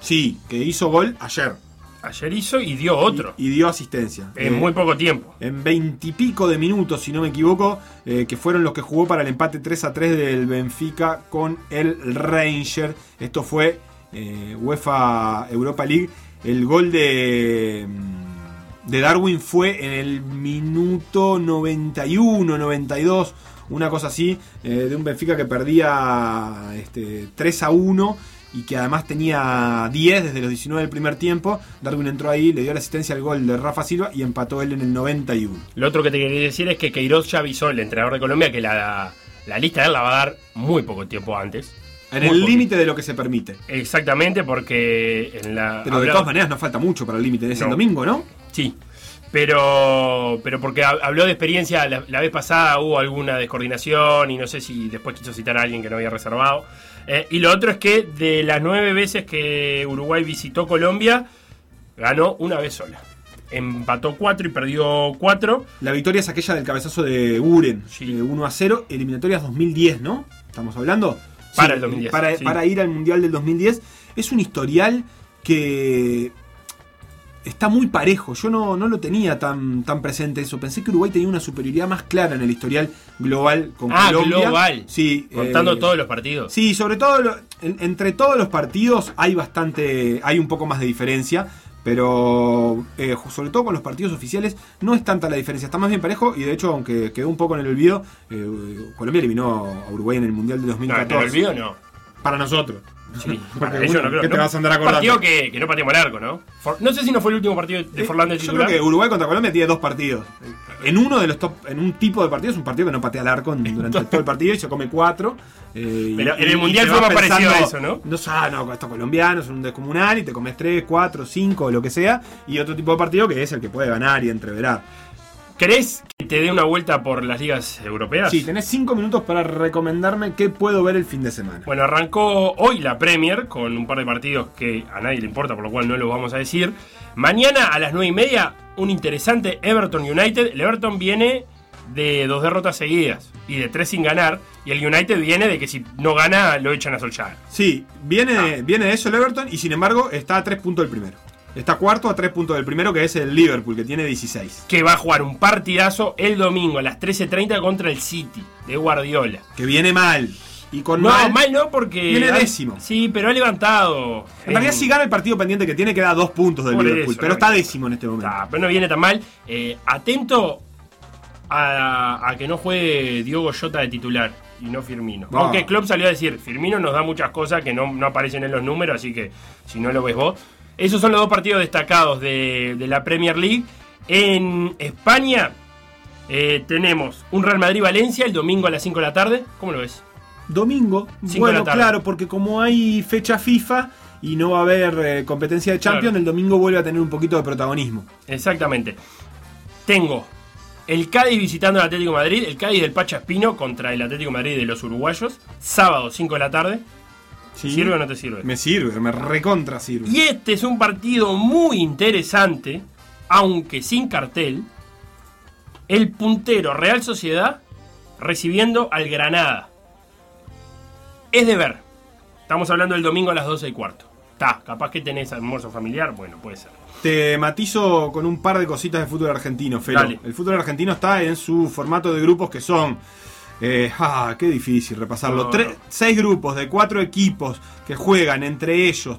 Sí, que hizo gol ayer. Ayer hizo y dio otro. Y, y dio asistencia. En Eh, muy poco tiempo. En veintipico de minutos, si no me equivoco, eh, que fueron los que jugó para el empate 3 a 3 del Benfica con el Ranger. Esto fue eh, UEFA Europa League. El gol de, mm, de Darwin fue en el minuto 91, 92, una cosa así, eh, de un Benfica que perdía este, 3 a 1 y que además tenía 10 desde los 19 del primer tiempo. Darwin entró ahí, le dio la asistencia al gol de Rafa Silva y empató él en el 91. Lo otro que te quería decir es que Queiroz ya avisó, el entrenador de Colombia, que la, la lista de él la va a dar muy poco tiempo antes. En Muy el límite de lo que se permite. Exactamente, porque en la. Pero de todas maneras no falta mucho para el límite. Es el No. domingo, ¿no? Sí. Pero, pero porque hab- habló de experiencia, la, la vez pasada hubo alguna descoordinación y no sé si después quiso citar a alguien que no había reservado. Eh, y lo otro es que de las nueve veces que Uruguay visitó Colombia, ganó una vez sola. Empató cuatro y perdió cuatro. La victoria es aquella del cabezazo de Uren, eh, 1 a 0, eliminatorias 2010, ¿no? ¿Estamos hablando? Para el 2010, Para, sí. para ir al Mundial del 2010. Es un historial que está muy parejo. Yo no, no lo tenía tan, tan presente eso. Pensé que Uruguay tenía una superioridad más clara en el historial global con Ah, Colombia. global. Sí, Contando eh, todos los partidos. Sí, sobre todo lo- en- entre todos los partidos hay bastante, hay un poco más de diferencia, pero eh, sobre todo con los partidos oficiales no es tanta la diferencia, está más bien parejo y de hecho aunque quedó un poco en el olvido, eh, Colombia eliminó a Uruguay en el Mundial de No, en 2014. el olvido no. Para nosotros. Sí, Porque para uno, no creo. ¿qué te no. vas a andar acordando? Partido que, que no pateamos el arco, ¿no? For- no sé si no fue el último partido de Forlán de Eh, Yo titular. creo que Uruguay contra Colombia tiene dos partidos. En uno de los top, en un tipo de partido es un partido que no patea al arco durante todo el partido y se come cuatro. eh, Pero y- en el Mundial fue más parecido a eso, ¿no? No, ah, no, estos colombianos son un descomunal y te comes tres, cuatro, cinco, lo que sea. Y otro tipo de partido que es el que puede ganar y entreverar. ¿Querés que te dé una vuelta por las ligas europeas? Sí, tenés cinco minutos para recomendarme qué puedo ver el fin de semana. Bueno, arrancó hoy la Premier con un par de partidos que a nadie le importa, por lo cual no lo vamos a decir. Mañana a las 9 y media, un interesante Everton United. El Everton viene de dos derrotas seguidas y de tres sin ganar. Y el United viene de que si no gana lo echan a Solskjaer. Sí, viene, Ah. viene de eso el Everton y sin embargo está a tres puntos del primero. Está cuarto a tres puntos del primero que es el Liverpool que tiene 16. Que va a jugar un partidazo el domingo a las 13.30 contra el City de Guardiola. Que viene mal. Y con No, mal, mal no, porque. Viene décimo. Sí, pero ha levantado. En realidad, si gana el partido pendiente que tiene, queda dos puntos del Liverpool. eso, pero no, está no. décimo en este momento. Ah, pero no viene tan mal. Eh, atento a, a que no juegue Diogo Jota de titular y no Firmino. Ah. Aunque Klopp salió a decir, Firmino nos da muchas cosas que no, no aparecen en los números, así que si no lo ves vos. Esos son los dos partidos destacados de, de la Premier League. En España eh, tenemos un Real Madrid-Valencia el domingo a las 5 de la tarde. ¿Cómo lo ves? Domingo. Bueno, claro, porque como hay fecha FIFA y no va a haber eh, competencia de Champions, Claro. el domingo vuelve a tener un poquito de protagonismo. Exactamente. Tengo el Cádiz visitando al Atlético de Madrid, el Cádiz del Pacha Espino contra el Atlético de Madrid de los uruguayos, sábado 5 de la tarde. ¿Sí? ¿Sirve o no te sirve? Me sirve, me recontra sirve. Y este es un partido muy interesante, aunque sin cartel. El puntero Real Sociedad recibiendo al Granada. Es de ver. Estamos hablando del domingo a las 12 y cuarto. Está, capaz que tenés almuerzo familiar, bueno, puede ser. Te matizo con un par de cositas de fútbol argentino, Felo. Dale. El fútbol argentino está en su formato de grupos que son. Eh, ah, qué difícil repasarlo. No, Tre- no. Seis grupos de cuatro equipos que juegan entre ellos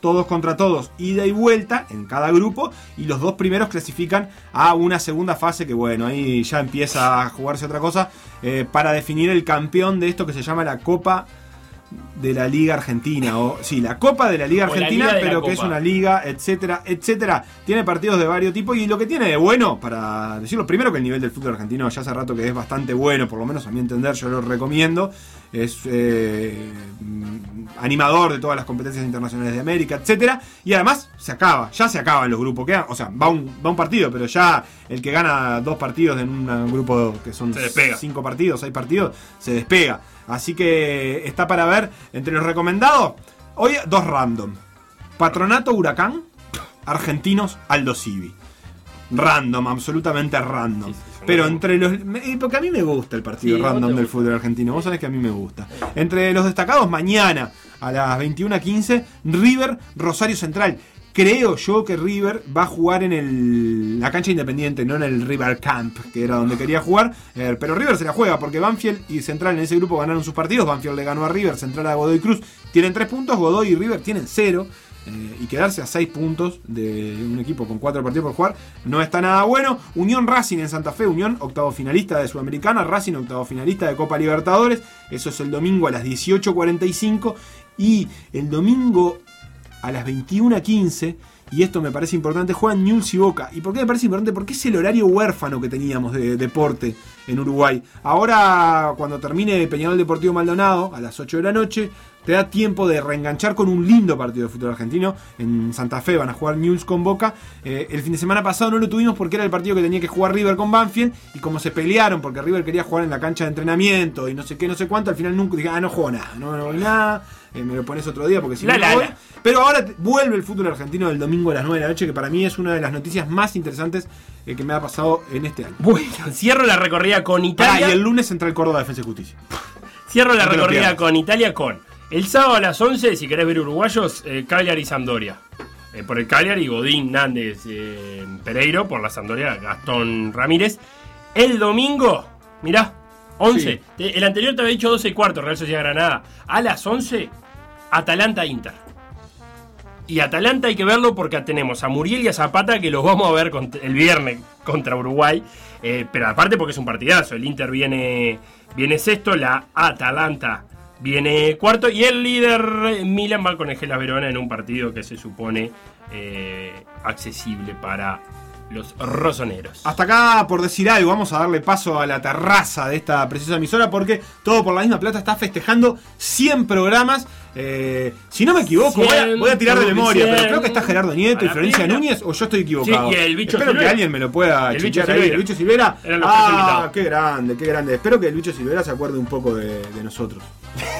todos contra todos, ida y vuelta en cada grupo, y los dos primeros clasifican a una segunda fase que bueno, ahí ya empieza a jugarse otra cosa, eh, para definir el campeón de esto que se llama la Copa de la Liga Argentina, o sí, la Copa de la Liga O la Argentina, Liga pero que es una liga, etcétera, etcétera. Tiene partidos de varios tipos y lo que tiene de bueno, para decirlo, primero que el nivel del fútbol argentino ya hace rato que es bastante bueno, por lo menos a mi entender, yo lo recomiendo. Es eh, animador de todas las competencias internacionales de América, etcétera. Y además se acaba, ya se acaban los grupos. Quedan, o sea, va un, va un partido, pero ya el que gana dos partidos en un grupo que son cinco partidos, seis partidos, se despega. Así que está para ver entre los recomendados. Hoy dos random. Patronato Huracán, Argentinos Aldo Civi. Random, absolutamente random. Pero entre los. me- Porque a mí me gusta el partido Sí, random del fútbol argentino. Vos sabés que a mí me gusta. Entre los destacados, mañana a las 21.15, River Rosario Central. Creo yo que River va a jugar en el, la cancha independiente, no en el River Camp, que era donde quería jugar. Eh, pero River se la juega porque Banfield y Central en ese grupo ganaron sus partidos. Banfield le ganó a River, Central a Godoy Cruz. Tienen tres puntos, Godoy y River tienen cero. Eh, y quedarse a 6 puntos de un equipo con 4 partidos por jugar no está nada bueno. Unión Racing en Santa Fe, Unión octavo finalista de Sudamericana, Racing octavo finalista de Copa Libertadores. Eso es el domingo a las 18.45 y el domingo a las 21.15. Y esto me parece importante, juegan Newell's y Boca. ¿Y por qué me parece importante? Porque es el horario huérfano que teníamos de deporte en Uruguay. Ahora, cuando termine Peñarol Deportivo Maldonado, a las 8 de la noche, te da tiempo de reenganchar con un lindo partido de fútbol argentino. En Santa Fe van a jugar Newell's con Boca. Eh, el fin de semana pasado no lo tuvimos porque era el partido que tenía que jugar River con Banfield. Y como se pelearon porque River quería jugar en la cancha de entrenamiento y no sé qué, no sé cuánto, al final nunca dije, ah, no juego nada, no, no voy nada. eh, me lo pones otro día porque si La, no, la, voy. la. Pero ahora vuelve el fútbol argentino del domingo a las 9 de la noche, que para mí es una de las noticias más interesantes eh, que me ha pasado en este año. Bueno, cierro la recorrida con Ah, Italia. y el lunes Central Córdoba Defensa y Justicia. Cierro la No recorrida con Italia con el sábado a las 11, si querés ver uruguayos, eh, Cagliari y Sampdoria. Eh, por el Cagliari, Godín, Nández, eh, Pereiro. Por la Sampdoria, Gastón Ramírez. El domingo, mirá, 11. Te- El anterior te había dicho 12 y cuarto, Real Sociedad Granada. A las 11, Atalanta Inter. Y Atalanta hay que verlo porque tenemos a Muriel y a Zapata que los vamos a ver el viernes contra Uruguay. Eh, pero aparte porque es un partidazo. El Inter viene, viene sexto, la Atalanta viene cuarto y el líder Milan va con Verona en un partido que se supone eh, accesible para los rosoneros. Hasta acá, por decir algo, vamos a darle paso a la terraza de esta preciosa emisora porque todo por la misma plata está festejando 100 programas. Eh, si no me equivoco, voy a, voy a tirar de 100, memoria, pero 100. creo que está Gerardo Nieto y Florencia. Núñez o yo estoy equivocado. Sí, y el bicho Espero que Silvera. alguien me lo pueda El bicho ahí. El bicho Silvera. Ah, qué grande, qué grande. Espero que el bicho Silvera se acuerde un poco de, de nosotros.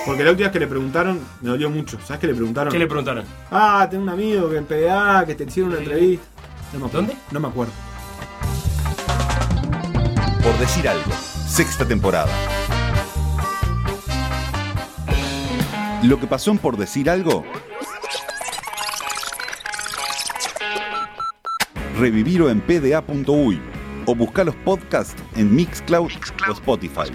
Porque la última vez que le preguntaron, me dolió mucho. ¿Sabes qué le preguntaron? ¿Qué le preguntaron? Ah, tengo un amigo que en PDA, que te hicieron una entrevista. No me acuerdo. ¿Dónde? No me acuerdo. Por decir algo, sexta temporada. Lo que pasó en Por decir algo. Revivirlo en pda.uy o buscar los podcasts en Mixcloud, o Spotify.